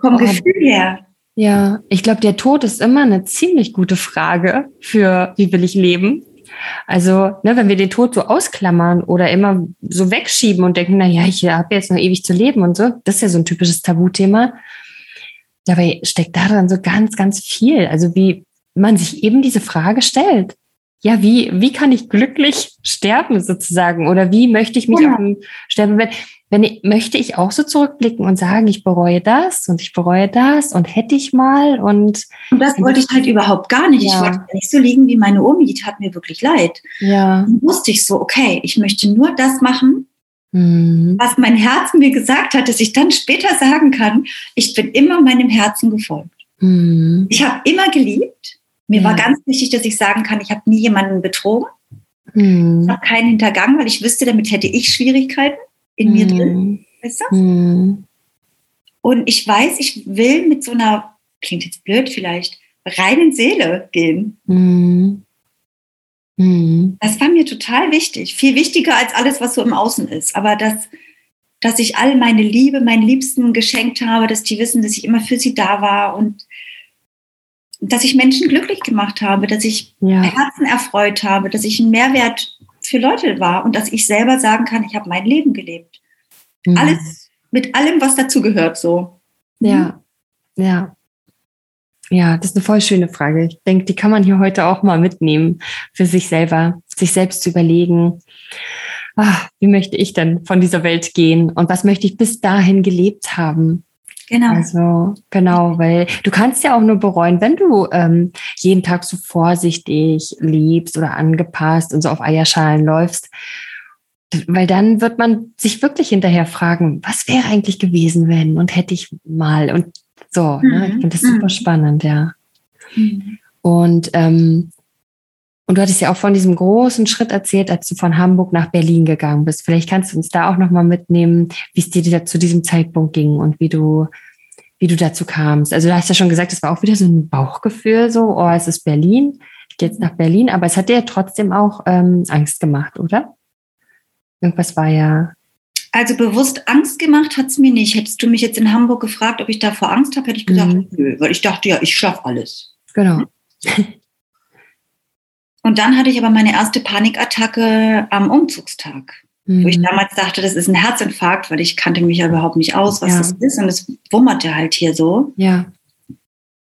Vom Gefühl her. Ja, ich glaube, der Tod ist immer eine ziemlich gute Frage für, wie will ich leben? Also, ne, wenn wir den Tod so ausklammern oder immer so wegschieben und denken, na ja, ich habe jetzt noch ewig zu leben und so, das ist ja so ein typisches Tabuthema. Dabei steckt daran so ganz, ganz viel. Also wie man sich eben diese Frage stellt. Ja, wie, wie kann ich glücklich sterben sozusagen? Oder wie möchte ich mich ja. auf dem Sterbebett? Wenn ich, möchte ich auch so zurückblicken und sagen, ich bereue das und ich bereue das und hätte ich mal und. Und das wollte ich halt überhaupt gar nicht. Ja. Ich wollte nicht so liegen wie meine Omi, die tat mir wirklich leid. Ja. Dann wusste ich so, okay, ich möchte nur das machen, mhm. was mein Herz mir gesagt hat, dass ich dann später sagen kann, ich bin immer meinem Herzen gefolgt. Mhm. Ich habe immer geliebt Mir ja. war ganz wichtig, dass ich sagen kann, ich habe nie jemanden betrogen. Mhm. Ich habe keinen hintergangen, weil ich wüsste, damit hätte ich Schwierigkeiten in mir mhm. drin. Weißt du? Mhm. Und ich weiß, ich will mit so einer, klingt jetzt blöd vielleicht, reinen Seele gehen. Mhm. Mhm. Das war mir total wichtig. Viel wichtiger als alles, was so im Außen ist. Aber dass, dass ich all meine Liebe, meinen Liebsten geschenkt habe, dass die wissen, dass ich immer für sie da war und dass ich Menschen glücklich gemacht habe, dass ich ja. Herzen erfreut habe, dass ich ein Mehrwert für Leute war und dass ich selber sagen kann, ich habe mein Leben gelebt. Mhm. Alles mit allem, was dazu gehört, so. Ja, ja. Ja, das ist eine voll schöne Frage. Ich denke, die kann man hier heute auch mal mitnehmen für sich selber, sich selbst zu überlegen, ach, wie möchte ich denn von dieser Welt gehen und was möchte ich bis dahin gelebt haben? Genau. Also genau, weil du kannst ja auch nur bereuen, wenn du ähm, jeden Tag so vorsichtig liebst oder angepasst und so auf Eierschalen läufst. Weil dann wird man sich wirklich hinterher fragen, was wäre eigentlich gewesen, wenn und hätte ich mal und so. Mhm. Ne? Ich finde das mhm. super spannend, ja. Mhm. Und ähm, und du hattest ja auch von diesem großen Schritt erzählt, als du von Hamburg nach Berlin gegangen bist. Vielleicht kannst du uns da auch nochmal mitnehmen, wie es dir zu diesem Zeitpunkt ging und wie du, wie du dazu kamst. Also du hast ja schon gesagt, es war auch wieder so ein Bauchgefühl, so, oh, es ist Berlin, ich gehe jetzt nach Berlin, aber es hat dir ja trotzdem auch ähm, Angst gemacht, oder? Irgendwas war ja. Also bewusst Angst gemacht hat es mir nicht. Hättest du mich jetzt in Hamburg gefragt, ob ich davor Angst habe, hätte ich gesagt, mhm. nö, weil ich dachte ja, ich schaffe alles. Genau. Und dann hatte ich aber meine erste Panikattacke am Umzugstag, mhm. wo ich mhm. damals dachte, das ist ein Herzinfarkt, weil ich kannte mich ja überhaupt nicht aus, was ja. das ist. Und es wummerte halt hier so. Ja.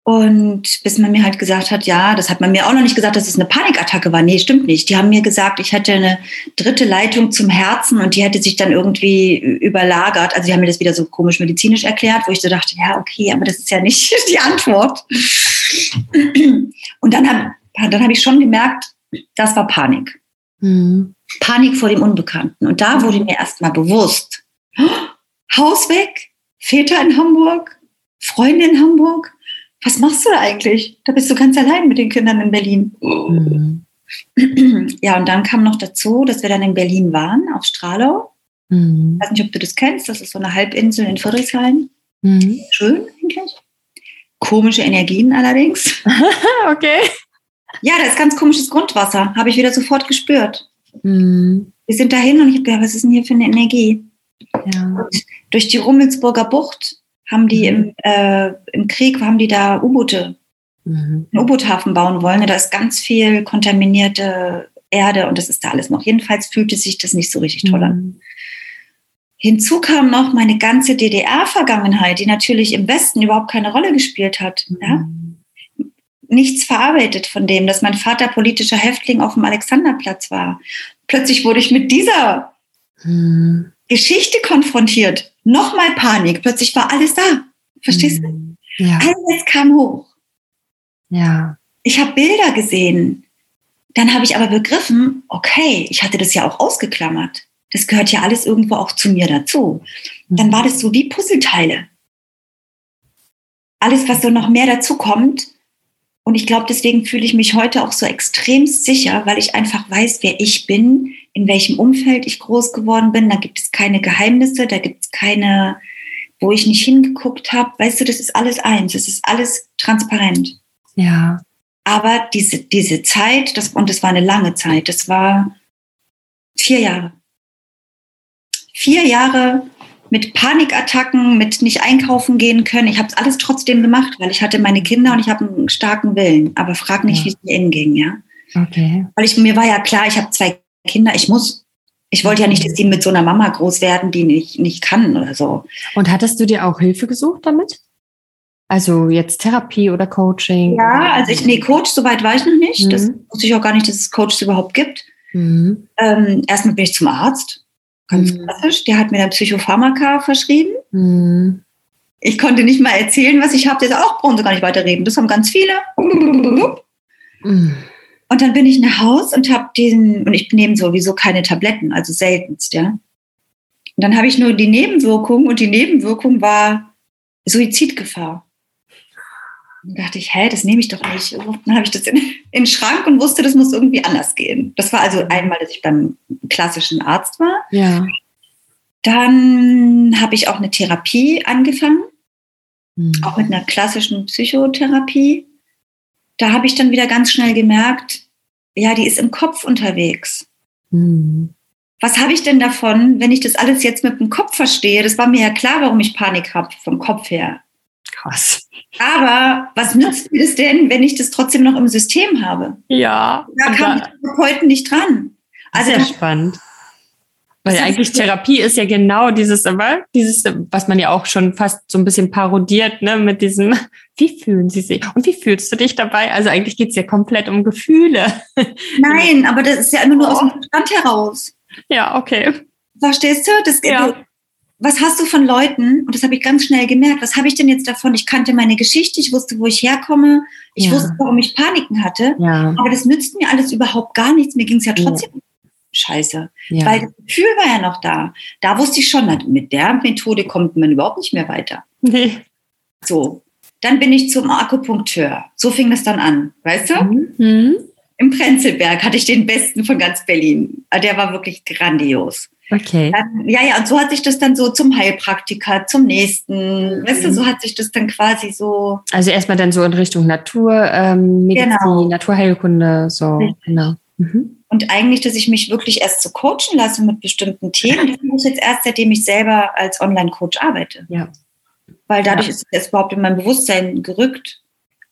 Und bis man mir halt gesagt hat, ja, das hat man mir auch noch nicht gesagt, dass es eine Panikattacke war. Nee, stimmt nicht. Die haben mir gesagt, ich hätte eine dritte Leitung zum Herzen und die hätte sich dann irgendwie überlagert. Also die haben mir das wieder so komisch medizinisch erklärt, wo ich so dachte, ja, okay, aber das ist ja nicht die Antwort. Und dann habe dann habe ich schon gemerkt, das war Panik. Mhm. Panik vor dem Unbekannten. Und da wurde mir erstmal bewusst, oh, Haus weg, Väter in Hamburg, Freunde in Hamburg. Was machst du da eigentlich? Da bist du ganz allein mit den Kindern in Berlin. Mhm. Ja, und dann kam noch dazu, dass wir dann in Berlin waren, auf Stralau. Mhm. Ich weiß nicht, ob du das kennst. Das ist so eine Halbinsel in Friedrichshain. Mhm. Schön eigentlich. Komische Energien allerdings. okay. Ja, da ist ganz komisches Grundwasser, habe ich wieder sofort gespürt. Mhm. Wir sind dahin und ich habe gedacht, was ist denn hier für eine Energie? Ja. durch die Rummelsburger Bucht haben die mhm. im, äh, im Krieg, haben die da U-Boote, mhm. einen U-Boot-Hafen bauen wollen. Da ist ganz viel kontaminierte Erde und das ist da alles noch. Jedenfalls fühlte sich das nicht so richtig toll an. Mhm. Hinzu kam noch meine ganze DDR-Vergangenheit, die natürlich im Westen überhaupt keine Rolle gespielt hat. Ja? Nichts verarbeitet von dem, dass mein Vater politischer Häftling auf dem Alexanderplatz war. Plötzlich wurde ich mit dieser hm. Geschichte konfrontiert. Nochmal Panik. Plötzlich war alles da. Verstehst hm. du? Ja. Alles kam hoch. Ja. Ich habe Bilder gesehen. Dann habe ich aber begriffen, okay, ich hatte das ja auch ausgeklammert. Das gehört ja alles irgendwo auch zu mir dazu. Dann hm. war das so wie Puzzleteile. Alles, was so noch mehr dazu kommt, und ich glaube, deswegen fühle ich mich heute auch so extrem sicher, weil ich einfach weiß, wer ich bin, in welchem Umfeld ich groß geworden bin. Da gibt es keine Geheimnisse, da gibt es keine, wo ich nicht hingeguckt habe. Weißt du, das ist alles eins, das ist alles transparent. Ja. Aber diese, diese Zeit, das, und das war eine lange Zeit, das war vier Jahre. Vier Jahre mit Panikattacken, mit nicht einkaufen gehen können. Ich habe es alles trotzdem gemacht, weil ich hatte meine Kinder und ich habe einen starken Willen. Aber frag nicht, ja. wie es mir innen ging, ja. Okay. Weil ich, mir war ja klar, ich habe zwei Kinder, ich muss. Ich wollte ja nicht, dass die mit so einer Mama groß werden, die nicht, nicht kann oder so. Und hattest du dir auch Hilfe gesucht damit? Also jetzt Therapie oder Coaching? Ja, also ich, nee, Coach, soweit war ich noch nicht. Mhm. Das wusste ich auch gar nicht, dass es Coaches überhaupt gibt. Mhm. Ähm, erstmal bin ich zum Arzt Ganz mhm. klassisch. Der hat mir dann Psychopharmaka verschrieben. Mhm. Ich konnte nicht mal erzählen, was ich habe. Der sagt, auch brauchen Sie gar nicht weiterreden. Das haben ganz viele. Mhm. Und dann bin ich nach Haus und habe diesen, und ich nehme sowieso keine Tabletten, also seltenst, ja. Und dann habe ich nur die Nebenwirkung und die Nebenwirkung war Suizidgefahr. Dann dachte ich, hä, das nehme ich doch nicht. Dann habe ich das in, in den Schrank und wusste, das muss irgendwie anders gehen. Das war also einmal, dass ich beim klassischen Arzt war. Ja. Dann habe ich auch eine Therapie angefangen, mhm. auch mit einer klassischen Psychotherapie. Da habe ich dann wieder ganz schnell gemerkt, ja, die ist im Kopf unterwegs. Mhm. Was habe ich denn davon, wenn ich das alles jetzt mit dem Kopf verstehe? Das war mir ja klar, warum ich Panik habe vom Kopf her. Krass. Aber was nützt mir das denn, wenn ich das trotzdem noch im System habe? Ja. Da kam ich heute nicht dran. Also Sehr spannend. Weil eigentlich Therapie ist ja genau dieses immer, dieses, was man ja auch schon fast so ein bisschen parodiert, ne, mit diesem, wie fühlen sie sich und wie fühlst du dich dabei? Also eigentlich geht es ja komplett um Gefühle. Nein, aber das ist ja immer nur oh. aus dem Verstand heraus. Ja, okay. Verstehst du? Das, ja. Was hast du von Leuten, und das habe ich ganz schnell gemerkt, was habe ich denn jetzt davon? Ich kannte meine Geschichte, ich wusste, wo ich herkomme, ich ja. wusste, warum ich Paniken hatte, ja. aber das nützt mir alles überhaupt gar nichts. Mir ging es ja trotzdem ja. scheiße. Weil das Gefühl war ja noch da. Da wusste ich schon, mit der Methode kommt man überhaupt nicht mehr weiter. Nee. So. Dann bin ich zum Akupunkteur. So fing das dann an, weißt du? Mhm. im Prenzlberg hatte ich den besten von ganz Berlin. Ah, der war wirklich grandios. Okay. Dann, ja, ja, und so hat sich das dann so zum Heilpraktiker, zum nächsten, mhm. weißt du, so hat sich das dann quasi so. Also erstmal dann so in Richtung Natur, ähm, Medizin, genau. Naturheilkunde, so, Richtig. genau. Mhm. Und eigentlich, dass ich mich wirklich erst so coachen lasse mit bestimmten Themen, das muss jetzt erst, seitdem ich selber als Online-Coach arbeite. Ja. Weil dadurch ja. ist es überhaupt in mein Bewusstsein gerückt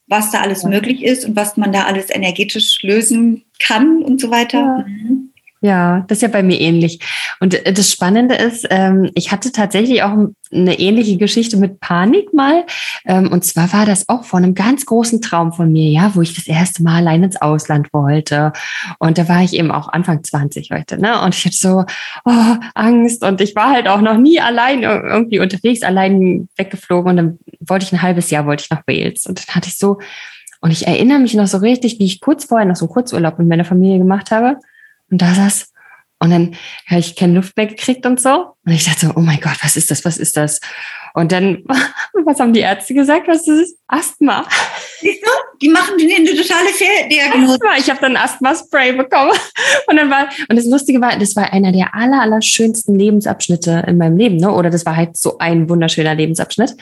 was da alles ja. möglich ist und was man da alles energetisch lösen kann und so weiter. Ja. Mhm. Ja, das ist ja bei mir ähnlich. Und äh, das Spannende ist, ähm, ich hatte tatsächlich auch eine ähnliche Geschichte mit Panik mal. Ähm, und zwar war das auch von einem ganz großen Traum von mir, ja, wo ich das erste Mal allein ins Ausland wollte. Und da war ich eben auch Anfang 20 heute, ne? Und ich hatte so oh, Angst und ich war halt auch noch nie allein irgendwie unterwegs, allein weggeflogen. Und dann wollte ich ein halbes Jahr, wollte ich nach Wales. Und dann hatte ich so, und ich erinnere mich noch so richtig, wie ich kurz vorher noch so einen Kurzurlaub mit meiner Familie gemacht habe. Und da saß, und dann habe ich keine Luft mehr gekriegt und so. Und ich dachte so, oh mein Gott, was ist das, was ist das? Und dann, was haben die Ärzte gesagt? Was ist es? Asthma. Siehst du? Die machen eine totale Fehldiagnose. Asthma. Ich habe dann Asthma-Spray bekommen. Und dann war, und das Lustige war, das war einer der aller, aller schönsten Lebensabschnitte in meinem Leben, ne? Oder das war halt so ein wunderschöner Lebensabschnitt.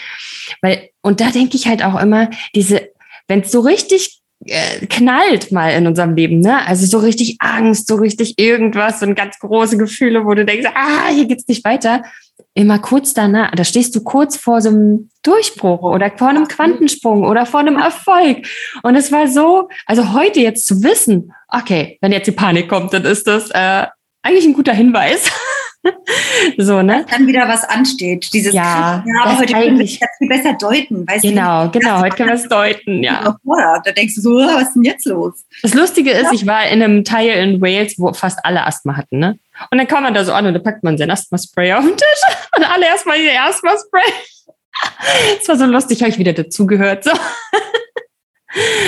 Weil, und da denke ich halt auch immer, diese, wenn es so richtig äh, knallt mal in unserem Leben, ne? Also so richtig Angst, so richtig irgendwas und ganz große Gefühle, wo du denkst, ah, hier geht's nicht weiter. Immer kurz danach, da stehst du kurz vor so einem Durchbruch oder vor einem Quantensprung oder vor einem Erfolg. Und es war so, also heute jetzt zu wissen, okay, wenn jetzt die Panik kommt, dann ist das äh, eigentlich ein guter Hinweis. so, ne? Dass dann wieder was ansteht. Dieses ja, ja aber heute können wir das viel besser deuten. Weißt genau, du, genau, heute können wir es deuten, ja. Da denkst du so, was ist denn jetzt los? Das Lustige ist, ja. ich war in einem Teil in Wales, wo fast alle Asthma hatten, ne? Und dann kam man da so an und da packt man sein Asthma-Spray auf den Tisch und alle erstmal ihr Asthma-Spray. Das war so lustig, habe ich wieder dazugehört. So.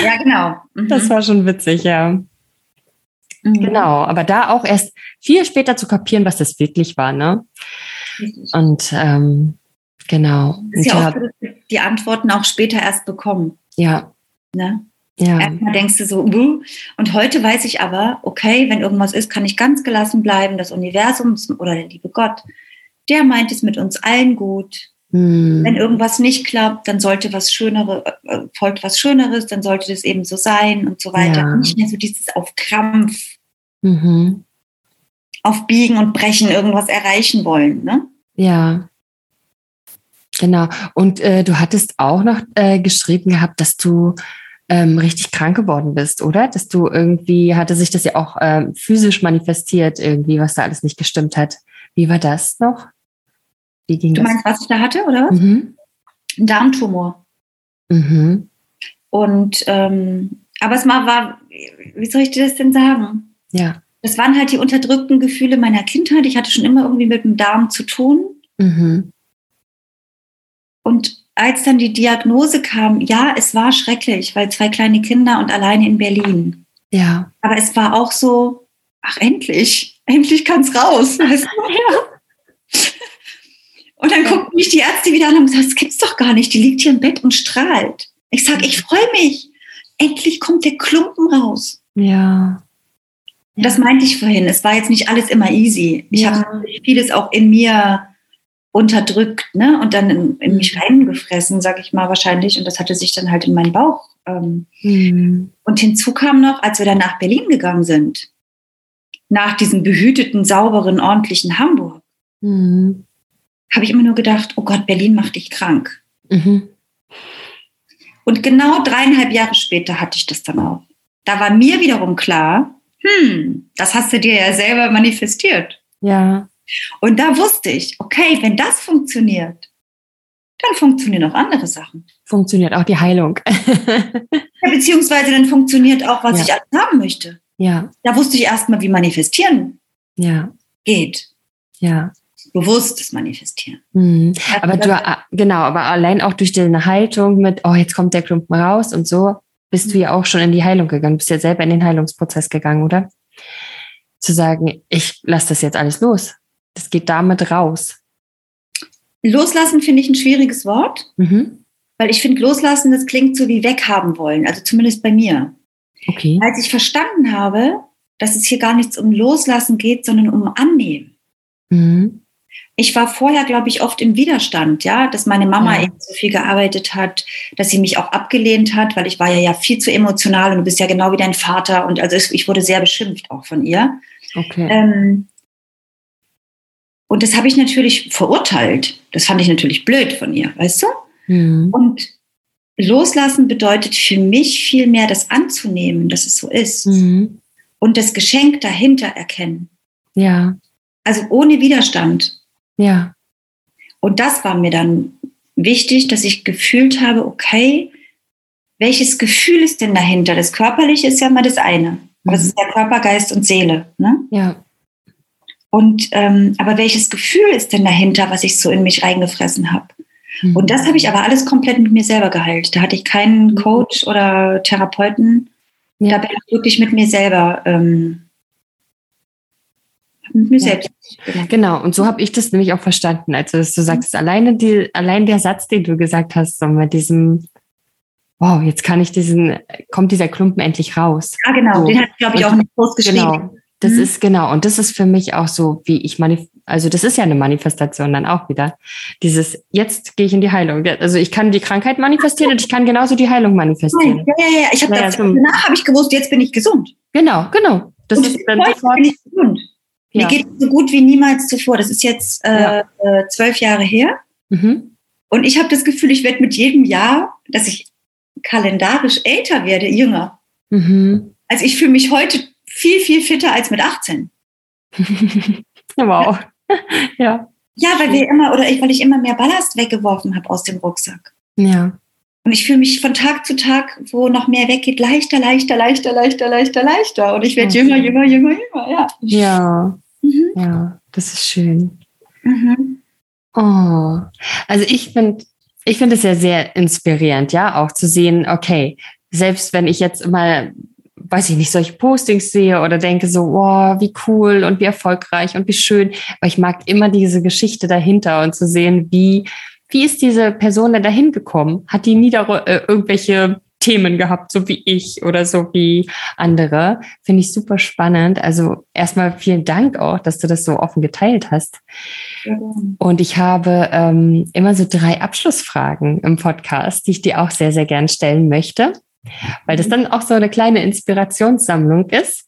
Ja, genau. Mhm. Das war schon witzig, ja. Mhm. Genau, aber da auch erst viel später zu kapieren, was das wirklich war, ne? Und ähm, genau. Das ist ja dass die Antworten auch später erst bekommen. Ja. Ne? Ja. Erstmal denkst du so, uh. und heute weiß ich aber, okay, wenn irgendwas ist, kann ich ganz gelassen bleiben. Das Universum oder der liebe Gott, der meint es mit uns allen gut. Hm. Wenn irgendwas nicht klappt, dann sollte was Schöneres, äh, folgt was Schöneres, dann sollte das eben so sein und so weiter. Ja. Nicht mehr so dieses auf Krampf, mhm. auf Biegen und Brechen irgendwas erreichen wollen. Ne? Ja. Genau. Und äh, du hattest auch noch äh, geschrieben gehabt, dass du ähm, richtig krank geworden bist, oder? Dass du irgendwie, hatte sich das ja auch ähm, physisch manifestiert, irgendwie, was da alles nicht gestimmt hat. Wie war das noch? Wie ging du das? meinst, was ich da hatte, oder? Mhm. Ein Darmtumor. Mhm. Und ähm, aber es mal war, wie soll ich dir das denn sagen? Ja. Das waren halt die unterdrückten Gefühle meiner Kindheit. Ich hatte schon immer irgendwie mit dem Darm zu tun. Mhm. Und als dann die Diagnose kam, ja, es war schrecklich, weil zwei kleine Kinder und alleine in Berlin. Ja. Aber es war auch so, ach endlich, endlich kann es raus. Weißt du? ja. Und dann guckten mich die Ärzte wieder an und haben gesagt, das gibt's doch gar nicht. Die liegt hier im Bett und strahlt. Ich sage, ich freue mich. Endlich kommt der Klumpen raus. Ja. Das meinte ich vorhin. Es war jetzt nicht alles immer easy. Ich ja. habe vieles auch in mir unterdrückt ne? und dann in, in mich mhm. reingefressen, sag ich mal wahrscheinlich. Und das hatte sich dann halt in meinen Bauch. Ähm. Mhm. Und hinzu kam noch, als wir dann nach Berlin gegangen sind, nach diesem behüteten, sauberen, ordentlichen Hamburg, mhm. Habe ich immer nur gedacht, oh Gott, Berlin macht dich krank. Mhm. Und genau dreieinhalb Jahre später hatte ich das dann auch. Da war mir wiederum klar, hm, das hast du dir ja selber manifestiert. Ja. Und da wusste ich, okay, wenn das funktioniert, dann funktionieren auch andere Sachen. Funktioniert auch die Heilung. ja, beziehungsweise dann funktioniert auch, was ja. ich alles haben möchte. Ja. Da wusste ich erstmal, wie manifestieren ja. geht. Ja. Bewusstes Manifestieren. Mhm. Aber du, äh, genau, aber allein auch durch deine Haltung mit, oh, jetzt kommt der Klumpen raus und so, bist du ja auch schon in die Heilung gegangen, bist ja selber in den Heilungsprozess gegangen, oder? Zu sagen, ich lasse das jetzt alles los. Das geht damit raus. Loslassen finde ich ein schwieriges Wort, mhm. weil ich finde, loslassen, das klingt so wie weghaben wollen, also zumindest bei mir. Okay. Als ich verstanden habe, dass es hier gar nichts um Loslassen geht, sondern um Annehmen. Mhm. Ich war vorher, glaube ich, oft im Widerstand, ja, dass meine Mama ja. eben so viel gearbeitet hat, dass sie mich auch abgelehnt hat, weil ich war ja, ja viel zu emotional und du bist ja genau wie dein Vater und also ich wurde sehr beschimpft auch von ihr. Okay. Ähm, und das habe ich natürlich verurteilt. Das fand ich natürlich blöd von ihr, weißt du? Mhm. Und loslassen bedeutet für mich viel mehr, das anzunehmen, dass es so ist. Mhm. Und das Geschenk dahinter erkennen. Ja. Also ohne Widerstand. Ja. Und das war mir dann wichtig, dass ich gefühlt habe, okay, welches Gefühl ist denn dahinter? Das Körperliche ist ja mal das eine. Aber es mhm. ist ja Körper, Geist und Seele. Ne? Ja. Und ähm, aber welches Gefühl ist denn dahinter, was ich so in mich reingefressen habe? Mhm. Und das habe ich aber alles komplett mit mir selber geheilt. Da hatte ich keinen mhm. Coach oder Therapeuten. Ja. Da bin ich wirklich mit mir selber. Ähm, mit mir ja. selbst. Genau, und so habe ich das nämlich auch verstanden. Also, dass du sagst, mhm. alleine die, allein der Satz, den du gesagt hast, so mit diesem, wow, jetzt kann ich diesen, kommt dieser Klumpen endlich raus. Ja, genau, so. den hat, glaube ich, auch nicht groß geschrieben. Genau. Das mhm. ist genau, und das ist für mich auch so, wie ich manif also das ist ja eine Manifestation dann auch wieder. Dieses, jetzt gehe ich in die Heilung. Also ich kann die Krankheit manifestieren und ich kann genauso die Heilung manifestieren. Ja, ja, ja. Ich habe naja, danach habe ich gewusst, jetzt bin ich gesund. Genau, genau. Das und ist dann sofort, bin ich Ja. Mir geht es so gut wie niemals zuvor. Das ist jetzt äh, ja. Äh, zwölf Jahre her. Mhm. Und ich habe das Gefühl, ich werde mit jedem Jahr, dass ich kalendarisch älter werde, jünger. Mhm. Also ich fühle mich heute viel, viel fitter als mit 18. wow. ja. Ja, weil wir immer, oder ich, weil ich immer mehr Ballast weggeworfen habe aus dem Rucksack. Ja. Und ich fühle mich von Tag zu Tag, wo noch mehr weggeht, leichter, leichter, leichter, leichter, leichter, leichter. Und ich werde okay. jünger, jünger, jünger, jünger, ja. Ja. Mhm. Ja, das ist schön. Mhm. Oh, also ich finde, ich finde es ja sehr inspirierend, ja, auch zu sehen, okay, selbst wenn ich jetzt mal weiß ich nicht, solche Postings sehe oder denke so, wow, wie cool und wie erfolgreich und wie schön. Aber ich mag immer diese Geschichte dahinter und zu sehen, wie, wie ist diese Person denn dahin gekommen? Hat die nie äh, irgendwelche Themen gehabt, so wie ich oder so wie andere? Finde ich super spannend. Also erstmal vielen Dank auch, dass du das so offen geteilt hast. Und ich habe ähm, immer so drei Abschlussfragen im Podcast, die ich dir auch sehr, sehr gern stellen möchte weil das dann auch so eine kleine Inspirationssammlung ist.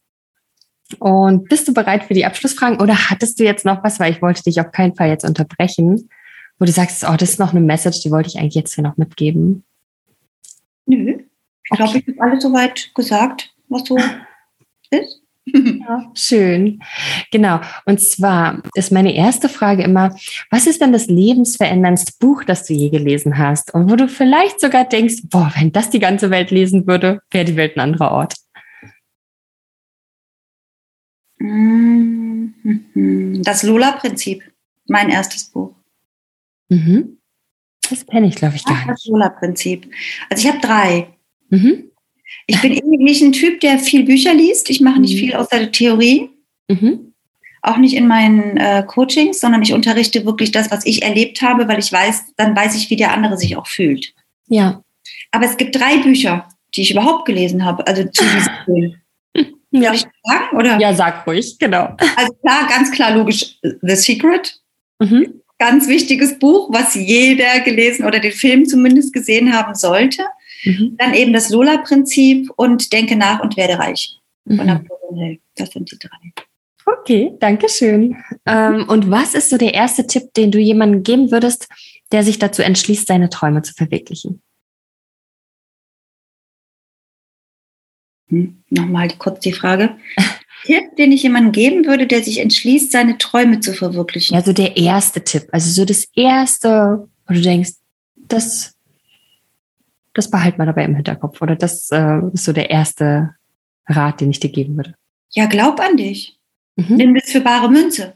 Und bist du bereit für die Abschlussfragen oder hattest du jetzt noch was, weil ich wollte dich auf keinen Fall jetzt unterbrechen, wo du sagst, oh, das ist noch eine Message, die wollte ich eigentlich jetzt hier noch mitgeben? Nö, ich glaube, ich habe alles soweit gesagt, was so ist. Ja, schön. Genau. Und zwar ist meine erste Frage immer, was ist denn das lebensveränderndste Buch, das du je gelesen hast? Und wo du vielleicht sogar denkst, boah, wenn das die ganze Welt lesen würde, wäre die Welt ein anderer Ort. Mhm. Das Lola-Prinzip, mein erstes Buch. Mhm. Das kenne ich, glaube ich, gar nicht. Das Lola-Prinzip. Also ich habe drei. Mhm. Ich bin irgendwie nicht ein Typ, der viel Bücher liest. Ich mache nicht mhm. viel außer der Theorie. Mhm. Auch nicht in meinen äh, Coachings, sondern ich unterrichte wirklich das, was ich erlebt habe, weil ich weiß, dann weiß ich, wie der andere sich auch fühlt. Ja. Aber es gibt drei Bücher, die ich überhaupt gelesen habe, also zu diesem Film. Ja. Soll ich sagen? Oder? Ja, sag ruhig, genau. Also klar, ganz klar, logisch, The Secret. Mhm. Ganz wichtiges Buch, was jeder gelesen oder den Film zumindest gesehen haben sollte. Mhm. Dann eben das Lola-Prinzip und Denke nach und werde reich. Von mhm. Napoleon Hill. Das sind die drei. Okay, danke schön. Ähm, und was ist so der erste Tipp, den du jemandem geben würdest, der sich dazu entschließt, seine Träume zu verwirklichen? Hm, Nochmal kurz die Frage. Tipp, den ich jemandem geben würde, der sich entschließt, seine Träume zu verwirklichen? Ja, so der erste Tipp. Also so das erste, wo du denkst, das, das behalt mal dabei im Hinterkopf. Oder das äh, ist so der erste Rat, den ich dir geben würde. Ja, glaub an dich. Mhm. Nimm das für bare Münze.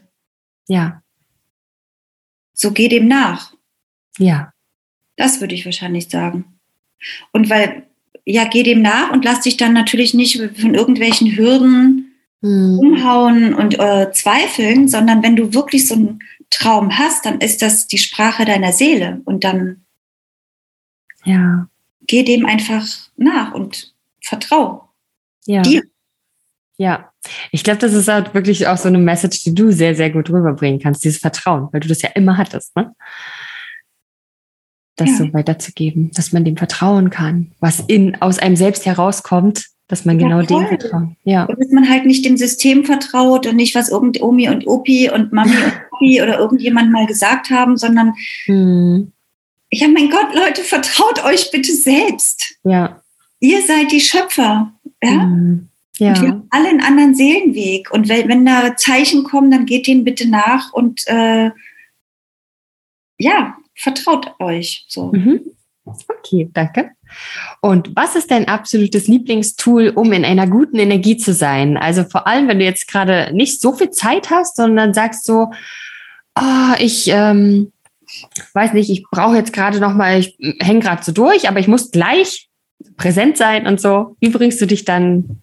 Ja. So geh dem nach. Ja. Das würde ich wahrscheinlich sagen. Und weil, ja, geh dem nach und lass dich dann natürlich nicht von irgendwelchen Hürden mhm. umhauen und äh, zweifeln, sondern wenn du wirklich so einen Traum hast, dann ist das die Sprache deiner Seele und dann ja. geh dem einfach nach und vertrau ja. dir. Ja, ich glaube, das ist halt wirklich auch so eine Message, die du sehr, sehr gut rüberbringen kannst, dieses Vertrauen, weil du das ja immer hattest, ne? Das ja. so weiterzugeben, dass man dem vertrauen kann, was in, aus einem selbst herauskommt, dass man ja, genau voll. dem vertraut. Ja. Und dass man halt nicht dem System vertraut und nicht, was irgend Omi und Opi und Mami und Papi oder irgendjemand mal gesagt haben, sondern hm. ja, mein Gott, Leute, vertraut euch bitte selbst. Ja. Ihr seid die Schöpfer. Ja. Hm. Ja. Und wir haben alle einen anderen Seelenweg. Und wenn, wenn da Zeichen kommen, dann geht denen bitte nach und äh, ja, vertraut euch. So. Mhm. Okay, danke. Und was ist dein absolutes Lieblingstool, um in einer guten Energie zu sein? Also vor allem, wenn du jetzt gerade nicht so viel Zeit hast, sondern sagst so, oh, ich ähm, weiß nicht, ich brauche jetzt gerade noch mal, ich hänge gerade so durch, aber ich muss gleich präsent sein und so. Wie bringst du dich dann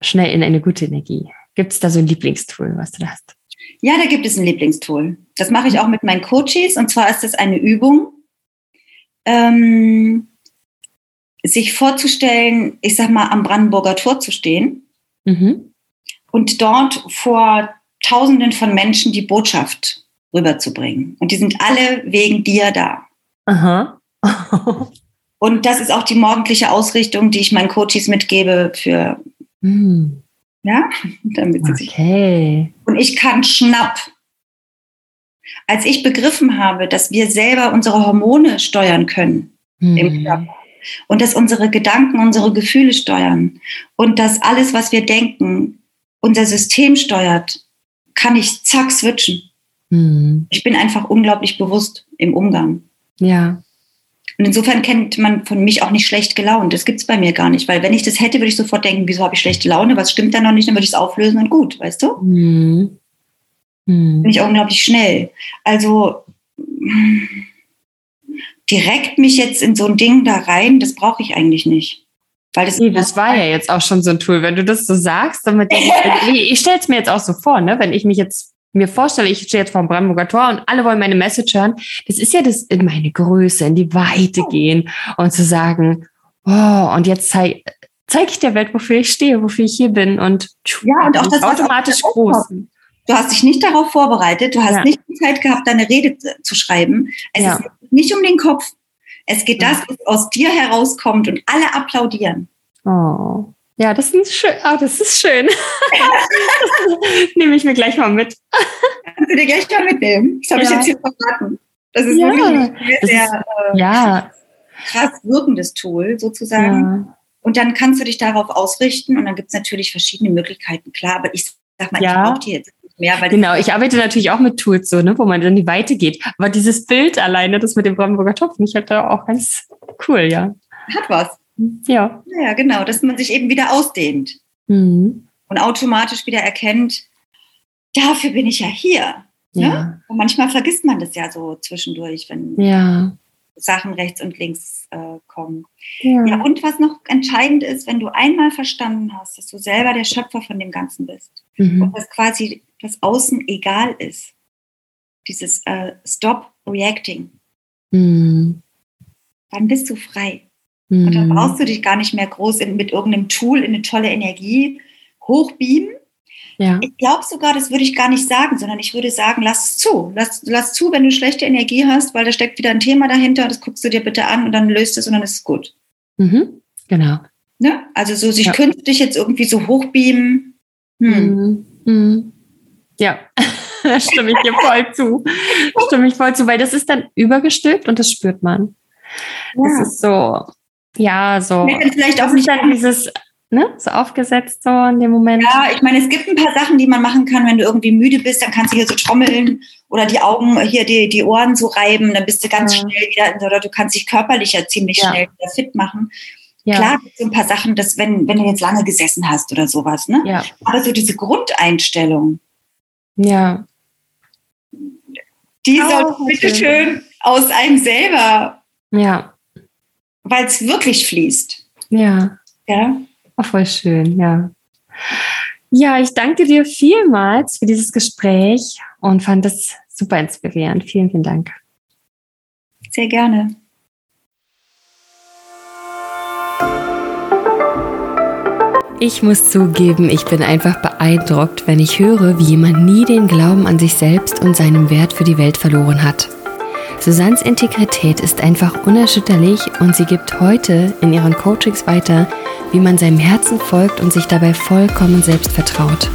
schnell in eine gute Energie? Gibt es da so ein Lieblingstool, was du da hast? Ja, da gibt es ein Lieblingstool. Das mache ich auch mit meinen Coaches. Und zwar ist das eine Übung, ähm, sich vorzustellen, ich sag mal, am Brandenburger Tor zu stehen mhm. und dort vor Tausenden von Menschen die Botschaft rüberzubringen. Und die sind alle wegen dir da. Aha. und das ist auch die morgendliche Ausrichtung, die ich meinen Coaches mitgebe für Mhm. Ja, damit sie okay. sich. Und ich kann schnapp. Als ich begriffen habe, dass wir selber unsere Hormone steuern können mhm. im Körper und dass unsere Gedanken unsere Gefühle steuern und dass alles, was wir denken, unser System steuert, kann ich zack switchen. Mhm. Ich bin einfach unglaublich bewusst im Umgang. Ja. Und insofern kennt man von mich auch nicht schlecht gelaunt. Das gibt es bei mir gar nicht, weil wenn ich das hätte, würde ich sofort denken, wieso habe ich schlechte Laune? Was stimmt da noch nicht? Dann würde ich es auflösen und gut, weißt du? Mhm. Mhm. Bin ich unglaublich schnell. Also direkt mich jetzt in so ein Ding da rein, das brauche ich eigentlich nicht. Weil das, nee, das war ja jetzt auch schon so ein Tool. Wenn du das so sagst, damit ich, ich stelle es mir jetzt auch so vor, ne? wenn ich mich jetzt mir vorstelle, ich stehe jetzt vor dem Brandenburger Tor und alle wollen meine Message hören, das ist ja das in meine Größe, in die Weite gehen und zu sagen, oh, und jetzt zeige zeig ich der Welt, wofür ich stehe, wofür ich hier bin und, ja, und auch das automatisch groß. Du hast dich nicht darauf vorbereitet, du hast ja. nicht die Zeit gehabt, deine Rede zu schreiben. Es ja. ist nicht um den Kopf. Es geht das, was aus dir herauskommt und alle applaudieren. Oh. Ja, das ist schön. Oh, das ist schön. das nehme ich mir gleich mal mit. Kannst du dir gleich mal mitnehmen? Das habe ja. ich jetzt hier verraten. Das ist ja, wirklich ein sehr, sehr äh, ja. krass wirkendes Tool sozusagen. Ja. Und dann kannst du dich darauf ausrichten und dann gibt es natürlich verschiedene Möglichkeiten, klar, aber ich sag mal, ja. ich brauche die jetzt mehr. Genau, ich arbeite natürlich auch mit Tools, so, ne, wo man dann die Weite geht. Aber dieses Bild alleine, das mit dem Brandenburger Topf, ich hatte auch ganz cool, ja. Hat was. Ja. Ja, genau, dass man sich eben wieder ausdehnt mhm. und automatisch wieder erkennt, dafür bin ich ja hier. Ne? Ja. Ne? Und manchmal vergisst man das ja so zwischendurch, wenn ja. Sachen rechts und links äh, kommen. Ja. ja, und was noch entscheidend ist, wenn du einmal verstanden hast, dass du selber der Schöpfer von dem Ganzen bist mhm. und dass quasi das Außen egal ist, dieses äh, Stop Reacting. Mhm dann bist du frei. Mhm. Und dann mhm. brauchst du dich gar nicht mehr groß in, mit irgendeinem Tool in eine tolle Energie hochbeamen. Ja. Ich glaube sogar, das würde ich gar nicht sagen, sondern ich würde sagen, lass es zu. Lass, lass zu, wenn du schlechte Energie hast, weil da steckt wieder ein Thema dahinter, das guckst du dir bitte an und dann löst es und dann ist es gut. Mhm. Genau. Ne? Also so sich ja. künstlich jetzt irgendwie so hochbeamen. Hm. Mhm. Mhm. Ja, da stimme ich dir voll zu. Stimme ich voll zu, weil das ist dann übergestülpt und das spürt man. Ja. Das ist so, ja, so. Vielleicht auch nicht dann dieses, ne, so aufgesetzt so in dem Moment. Ja, ich meine, es gibt ein paar Sachen, die man machen kann, wenn du irgendwie müde bist, dann kannst du hier so trommeln oder die Augen, hier die, die Ohren so reiben, dann bist du ganz ja. schnell wieder, oder du kannst dich körperlich ja ziemlich ja. schnell wieder fit machen. Ja. Klar, gibt so ein paar Sachen, dass wenn, wenn du jetzt lange gesessen hast oder sowas, ne? Ja. Aber so diese Grundeinstellung. Ja. Die soll bitte schön aus einem selber. Ja. Weil es wirklich fließt. Ja. Ja. Oh, voll schön, ja. Ja, ich danke dir vielmals für dieses Gespräch und fand es super inspirierend. Vielen, vielen Dank. Sehr gerne. Ich muss zugeben, ich bin einfach beeindruckt, wenn ich höre, wie jemand nie den Glauben an sich selbst und seinem Wert für die Welt verloren hat. Susannes Integrität ist einfach unerschütterlich und sie gibt heute in ihren Coachings weiter, wie man seinem Herzen folgt und sich dabei vollkommen selbst vertraut.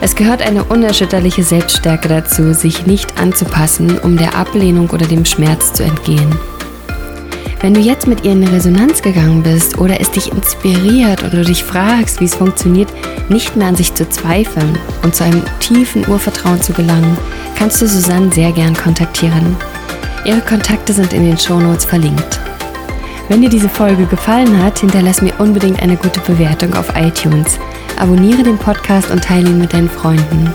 Es gehört eine unerschütterliche Selbststärke dazu, sich nicht anzupassen, um der Ablehnung oder dem Schmerz zu entgehen. Wenn du jetzt mit ihr in Resonanz gegangen bist oder es dich inspiriert oder du dich fragst, wie es funktioniert, nicht mehr an sich zu zweifeln und zu einem tiefen Urvertrauen zu gelangen, kannst du Susanne sehr gern kontaktieren. Ihre Kontakte sind in den Shownotes verlinkt. Wenn dir diese Folge gefallen hat, hinterlass mir unbedingt eine gute Bewertung auf iTunes. Abonniere den Podcast und teile ihn mit deinen Freunden.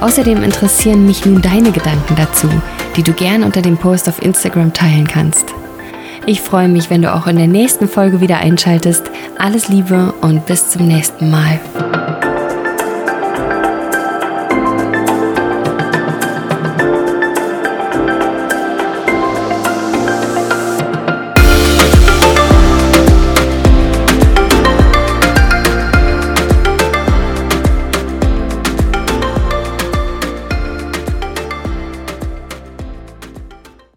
Außerdem interessieren mich nun deine Gedanken dazu, die du gern unter dem Post auf Instagram teilen kannst. Ich freue mich, wenn du auch in der nächsten Folge wieder einschaltest. Alles Liebe und bis zum nächsten Mal.